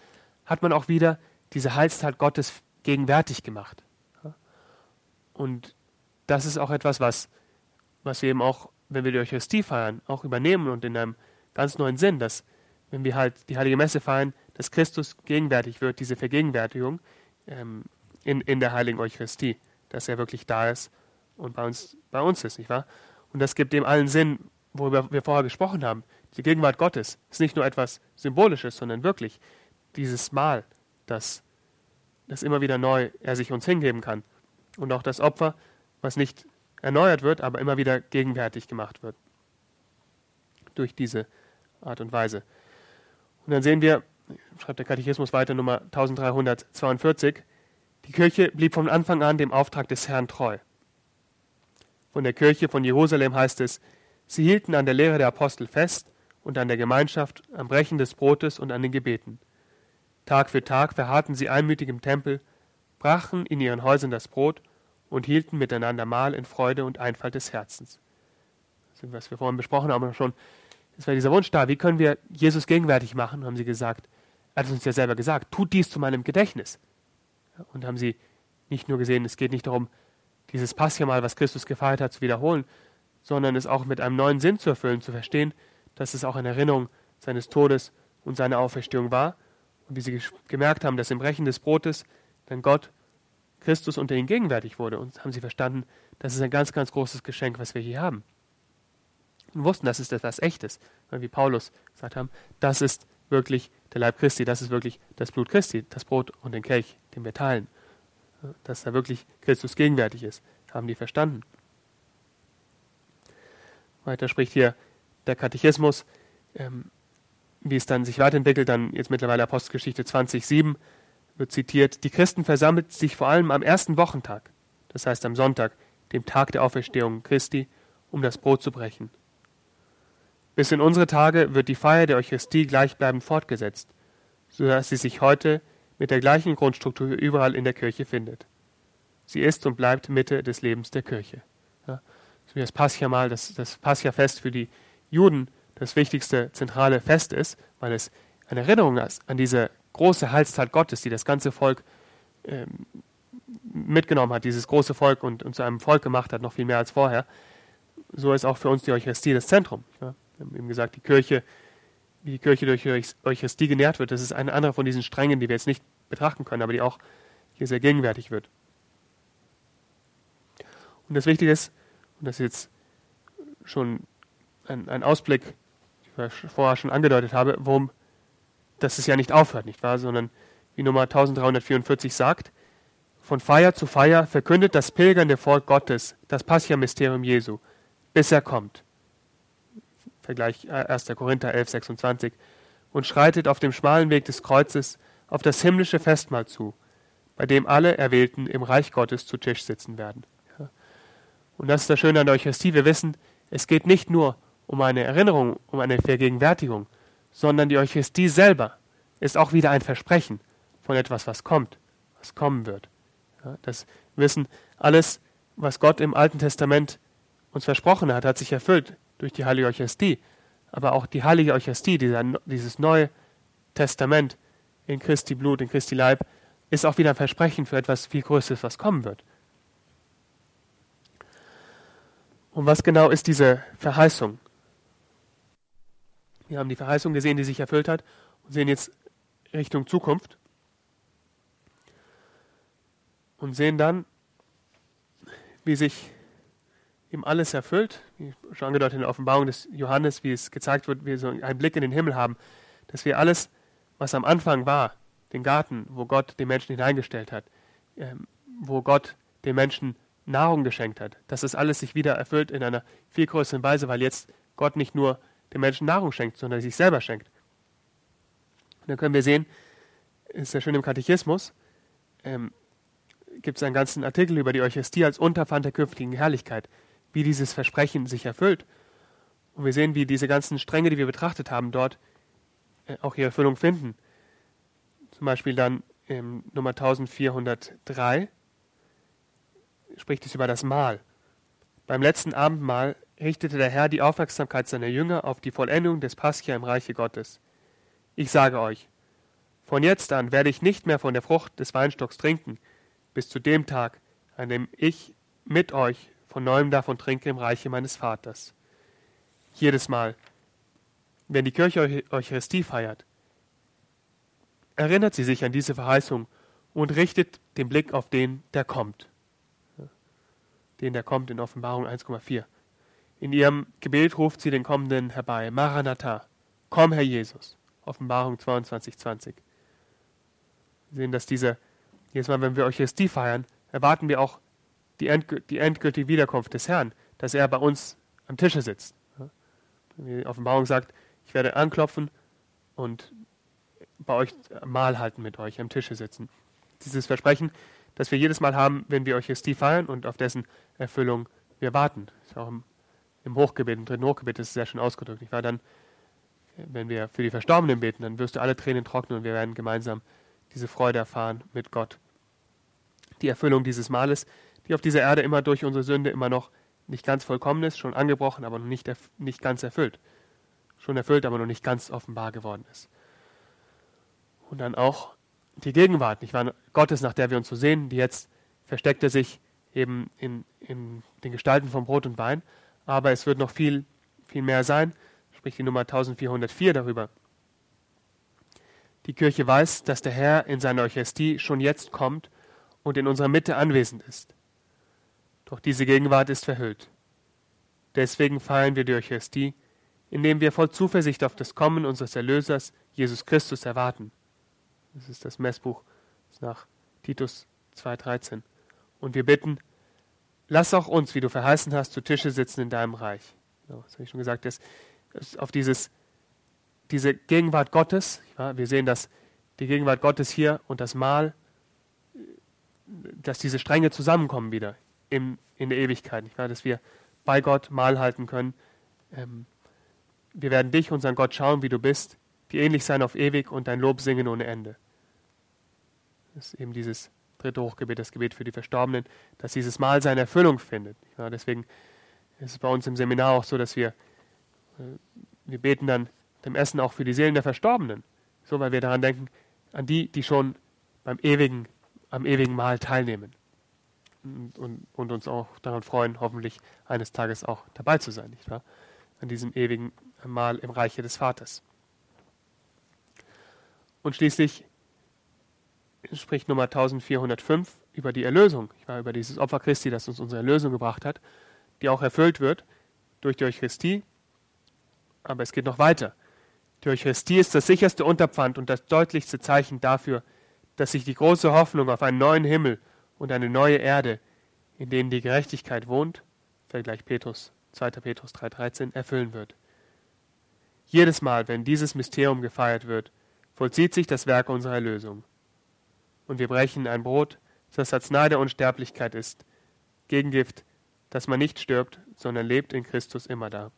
hat man auch wieder diese Heilstat Gottes gegenwärtig gemacht. Und das ist auch etwas, was, was wir eben auch, wenn wir die Eucharistie feiern, auch übernehmen und in einem ganz neuen Sinn, dass wenn wir halt die Heilige Messe feiern, dass Christus gegenwärtig wird, diese Vergegenwärtigung ähm, in, in der Heiligen Eucharistie, dass er wirklich da ist und bei uns, bei uns ist, nicht wahr? Und das gibt dem allen Sinn, worüber wir vorher gesprochen haben. Die Gegenwart Gottes ist nicht nur etwas Symbolisches, sondern wirklich dieses Mal, das, das immer wieder neu er sich uns hingeben kann. Und auch das Opfer, was nicht erneuert wird, aber immer wieder gegenwärtig gemacht wird. Durch diese Art und Weise. Und dann sehen wir, schreibt der Katechismus weiter, Nummer 1342, die Kirche blieb von Anfang an dem Auftrag des Herrn treu. Von der Kirche von Jerusalem heißt es, sie hielten an der Lehre der Apostel fest und an der Gemeinschaft, am Brechen des Brotes und an den Gebeten. Tag für Tag verharrten sie einmütig im Tempel, brachen in ihren Häusern das Brot und hielten miteinander Mahl in Freude und Einfalt des Herzens. Was wir vorhin besprochen haben, schon es war dieser Wunsch da, wie können wir Jesus gegenwärtig machen, haben sie gesagt. Er hat es uns ja selber gesagt, tut dies zu meinem Gedächtnis. Und haben sie nicht nur gesehen, es geht nicht darum, dieses Paschamal, was Christus gefeiert hat, zu wiederholen, sondern es auch mit einem neuen Sinn zu erfüllen, zu verstehen, dass es auch eine Erinnerung seines Todes und seiner Auferstehung war. Und wie sie gemerkt haben, dass im Brechen des Brotes dann Gott, Christus unter ihnen gegenwärtig wurde. Und haben sie verstanden, das ist ein ganz, ganz großes Geschenk, was wir hier haben und wussten, das ist etwas Echtes. Wie Paulus gesagt haben, das ist wirklich der Leib Christi, das ist wirklich das Blut Christi, das Brot und den Kelch, den wir teilen. Dass da wirklich Christus gegenwärtig ist, haben die verstanden. Weiter spricht hier der Katechismus, ähm, wie es dann sich weiterentwickelt, dann jetzt mittlerweile Apostelgeschichte 20,7 wird zitiert, die Christen versammelt sich vor allem am ersten Wochentag, das heißt am Sonntag, dem Tag der Auferstehung Christi, um das Brot zu brechen bis in unsere Tage wird die Feier der Eucharistie gleichbleibend fortgesetzt, so dass sie sich heute mit der gleichen Grundstruktur überall in der Kirche findet. Sie ist und bleibt Mitte des Lebens der Kirche. Wie das Paschamal, das, das Paschafest für die Juden das wichtigste zentrale Fest ist, weil es eine Erinnerung ist an diese große Heilstat Gottes, die das ganze Volk ähm, mitgenommen hat, dieses große Volk und, und zu einem Volk gemacht hat, noch viel mehr als vorher. So ist auch für uns die Eucharistie das Zentrum. Ja. Wir haben eben gesagt, die Kirche, wie die Kirche durch Eucharistie genährt wird, das ist eine andere von diesen Strängen, die wir jetzt nicht betrachten können, aber die auch hier sehr gegenwärtig wird. Und das Wichtige ist, und das ist jetzt schon ein, ein Ausblick ich vorher schon angedeutet habe, worum dass es ja nicht aufhört, nicht wahr? Sondern wie Nummer 1344 sagt, von Feier zu Feier verkündet das pilgernde Volk Gottes das Pascha-Mysterium Jesu, bis er kommt. Vergleich 1. Äh, Korinther 11, 26. Und schreitet auf dem schmalen Weg des Kreuzes auf das himmlische Festmahl zu, bei dem alle Erwählten im Reich Gottes zu Tisch sitzen werden. Und das ist das Schöne an der Eucharistie. Wir wissen, es geht nicht nur um eine Erinnerung, um eine Vergegenwärtigung, sondern die Eucharistie selber ist auch wieder ein Versprechen von etwas, was kommt, was kommen wird. Ja, das Wissen, alles, was Gott im Alten Testament uns versprochen hat, hat sich erfüllt durch die Heilige Eucharistie. Aber auch die Heilige Eucharistie, dieser, dieses neue Testament in Christi Blut, in Christi Leib, ist auch wieder ein Versprechen für etwas viel Größeres, was kommen wird. Und was genau ist diese Verheißung? Wir haben die Verheißung gesehen, die sich erfüllt hat und sehen jetzt Richtung Zukunft und sehen dann, wie sich ihm alles erfüllt, wie schon angedeutet in der Offenbarung des Johannes, wie es gezeigt wird, wir so einen Blick in den Himmel haben, dass wir alles, was am Anfang war, den Garten, wo Gott den Menschen hineingestellt hat, ähm, wo Gott den Menschen Nahrung geschenkt hat, dass das alles sich wieder erfüllt in einer viel größeren Weise, weil jetzt Gott nicht nur den Menschen Nahrung schenkt, sondern sich selber schenkt. Und dann können wir sehen, ist ja schön im Katechismus, ähm, gibt es einen ganzen Artikel über die Eucharistie als Unterpfand der künftigen Herrlichkeit, wie dieses Versprechen sich erfüllt. Und wir sehen, wie diese ganzen Stränge, die wir betrachtet haben, dort äh, auch ihre Erfüllung finden. Zum Beispiel dann im Nummer 1403 spricht es über das Mahl. Beim letzten Abendmahl richtete der Herr die Aufmerksamkeit seiner Jünger auf die Vollendung des Pascha im Reiche Gottes. Ich sage euch, von jetzt an werde ich nicht mehr von der Frucht des Weinstocks trinken, bis zu dem Tag, an dem ich mit euch von neuem davon trinke im Reiche meines Vaters. Jedes Mal, wenn die Kirche Eucharistie feiert, erinnert sie sich an diese Verheißung und richtet den Blick auf den, der kommt. Den, der kommt in Offenbarung 1,4. In ihrem Gebet ruft sie den Kommenden herbei. Maranatha, komm, Herr Jesus. Offenbarung 22, 20. Wir sehen, dass diese, jedes Mal, wenn wir Eucharistie feiern, erwarten wir auch die, endgült, die endgültige Wiederkunft des Herrn, dass er bei uns am Tische sitzt. Die Offenbarung sagt, ich werde anklopfen und bei euch Mahl halten mit euch, am Tische sitzen. Dieses Versprechen, das wir jedes Mal haben, wenn wir Eucharistie feiern und auf dessen Erfüllung wir warten. Das ist auch im im Hochgebet, im dritten Hochgebet ist es sehr schön ausgedrückt. Ich war dann, wenn wir für die Verstorbenen beten, dann wirst du alle Tränen trocknen und wir werden gemeinsam diese Freude erfahren mit Gott. Die Erfüllung dieses Males, die auf dieser Erde immer durch unsere Sünde immer noch nicht ganz vollkommen ist, schon angebrochen, aber noch nicht, nicht ganz erfüllt. Schon erfüllt, aber noch nicht ganz offenbar geworden ist. Und dann auch die Gegenwart, nicht wahr? Gottes, nach der wir uns so sehen, die jetzt versteckte sich eben in, in den Gestalten von Brot und Wein, aber es wird noch viel, viel mehr sein, sprich die Nummer 1404 darüber. Die Kirche weiß, dass der Herr in seiner Eucharistie schon jetzt kommt und in unserer Mitte anwesend ist. Doch diese Gegenwart ist verhüllt. Deswegen feiern wir die Eucharistie, indem wir voll Zuversicht auf das Kommen unseres Erlösers, Jesus Christus, erwarten. Das ist das Messbuch nach Titus 2,13. Und wir bitten, lass auch uns, wie du verheißen hast, zu Tische sitzen in deinem Reich. So, das habe ich schon gesagt, dass, dass auf dieses, diese Gegenwart Gottes, ja, wir sehen, dass die Gegenwart Gottes hier und das Mahl, dass diese Stränge zusammenkommen wieder im, in der Ewigkeit, wahr? dass wir bei Gott Mahl halten können. Ähm, wir werden dich, unseren Gott, schauen, wie du bist, dir ähnlich sein auf ewig und dein Lob singen ohne Ende. Ist eben dieses dritte Hochgebet, das Gebet für die Verstorbenen, dass dieses Mal seine Erfüllung findet. Ja, deswegen ist es bei uns im Seminar auch so, dass wir, äh, wir beten dann dem Essen auch für die Seelen der Verstorbenen. So, weil wir daran denken, an die, die schon beim ewigen, am ewigen Mahl teilnehmen. Und, und, und uns auch daran freuen, hoffentlich eines Tages auch dabei zu sein, nicht wahr? An diesem ewigen Mahl im Reiche des Vaters. Und schließlich spricht Nummer 1405 über die Erlösung, über dieses Opfer Christi, das uns unsere Erlösung gebracht hat, die auch erfüllt wird durch die Eucharistie Aber es geht noch weiter. Die Eucharistie ist das sicherste Unterpfand und das deutlichste Zeichen dafür, dass sich die große Hoffnung auf einen neuen Himmel und eine neue Erde, in denen die Gerechtigkeit wohnt, Vergleich Petrus, 2. Petrus 3,13, erfüllen wird. Jedes Mal, wenn dieses Mysterium gefeiert wird, vollzieht sich das Werk unserer Erlösung. Und wir brechen ein Brot, das Arznei der Unsterblichkeit ist, Gegengift, dass man nicht stirbt, sondern lebt in Christus immer da.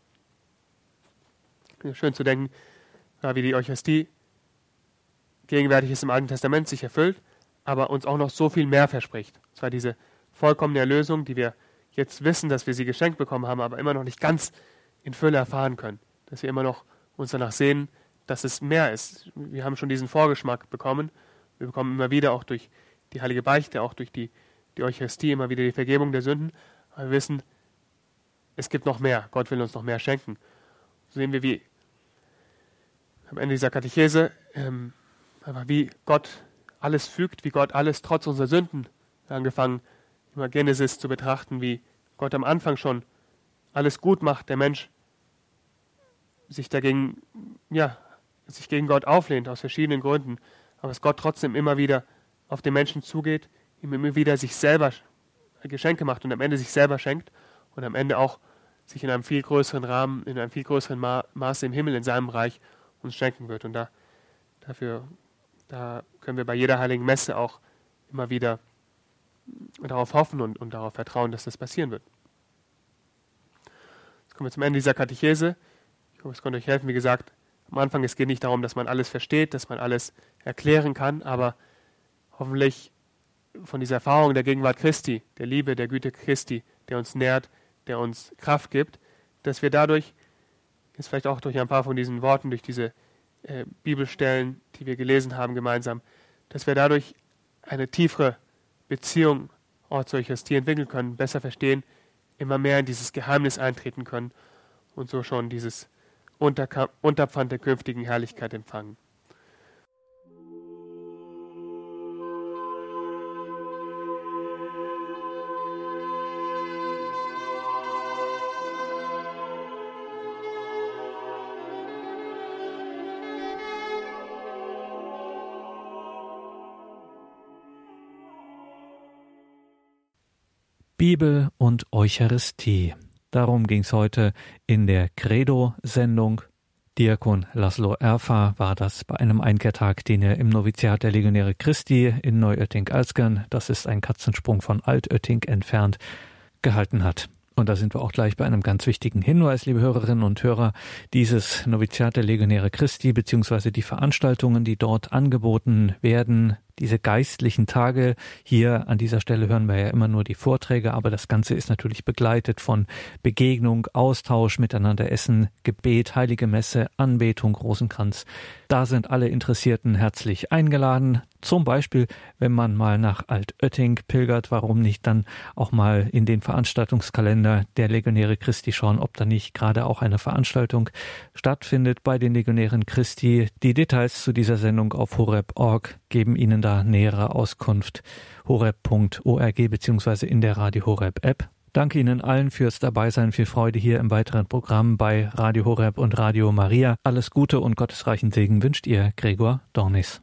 Schön zu denken, wie die Eucharistie gegenwärtig ist im Alten Testament sich erfüllt, aber uns auch noch so viel mehr verspricht. Und zwar diese vollkommene Erlösung, die wir jetzt wissen, dass wir sie geschenkt bekommen haben, aber immer noch nicht ganz in Fülle erfahren können. Dass wir immer noch uns danach sehen, dass es mehr ist. Wir haben schon diesen Vorgeschmack bekommen. Wir bekommen immer wieder auch durch die heilige Beichte, auch durch die, die Eucharistie immer wieder die Vergebung der Sünden. Aber wir wissen, es gibt noch mehr. Gott will uns noch mehr schenken. So sehen wir, wie am Ende dieser Katechese, ähm, wie Gott alles fügt, wie Gott alles trotz unserer Sünden, angefangen immer Genesis zu betrachten, wie Gott am Anfang schon alles gut macht, der Mensch sich dagegen, ja, sich gegen Gott auflehnt aus verschiedenen Gründen, aber dass Gott trotzdem immer wieder auf den Menschen zugeht, ihm immer wieder sich selber Geschenke macht und am Ende sich selber schenkt und am Ende auch sich in einem viel größeren Rahmen, in einem viel größeren Ma Maße im Himmel, in seinem Reich uns schenken wird. Und da, dafür, da können wir bei jeder heiligen Messe auch immer wieder darauf hoffen und, und darauf vertrauen, dass das passieren wird. Jetzt kommen wir zum Ende dieser Katechese. Ich hoffe, es konnte euch helfen. Wie gesagt, am Anfang, es geht nicht darum, dass man alles versteht, dass man alles erklären kann, aber hoffentlich von dieser Erfahrung der Gegenwart Christi, der Liebe, der Güte Christi, der uns nährt, der uns Kraft gibt, dass wir dadurch, jetzt vielleicht auch durch ein paar von diesen Worten, durch diese äh, Bibelstellen, die wir gelesen haben gemeinsam, dass wir dadurch eine tiefere Beziehung auch zur Eucharistie entwickeln können, besser verstehen, immer mehr in dieses Geheimnis eintreten können und so schon dieses Unterpfand der künftigen Herrlichkeit empfangen. Bibel und Eucharistie. Darum ging es heute in der Credo-Sendung. Diakon Laszlo Erfa war das bei einem Einkehrtag, den er im Noviziat der Legionäre Christi in Neuötting-Alzgern, das ist ein Katzensprung von Altötting entfernt, gehalten hat. Und da sind wir auch gleich bei einem ganz wichtigen Hinweis, liebe Hörerinnen und Hörer. Dieses Noviziat der Legionäre Christi beziehungsweise die Veranstaltungen, die dort angeboten werden, diese geistlichen Tage. Hier an dieser Stelle hören wir ja immer nur die Vorträge, aber das Ganze ist natürlich begleitet von Begegnung, Austausch, miteinander essen, Gebet, heilige Messe, Anbetung, Rosenkranz. Da sind alle Interessierten herzlich eingeladen. Zum Beispiel, wenn man mal nach Altötting pilgert, warum nicht dann auch mal in den Veranstaltungskalender der Legionäre Christi schauen, ob da nicht gerade auch eine Veranstaltung stattfindet bei den Legionären Christi. Die Details zu dieser Sendung auf horeb.org geben Ihnen da nähere Auskunft horeb.org beziehungsweise in der Radio Horeb App. Danke Ihnen allen fürs Dabeisein, viel Freude hier im weiteren Programm bei Radio Horeb und Radio Maria. Alles Gute und gottesreichen Segen wünscht Ihr Gregor Dornis.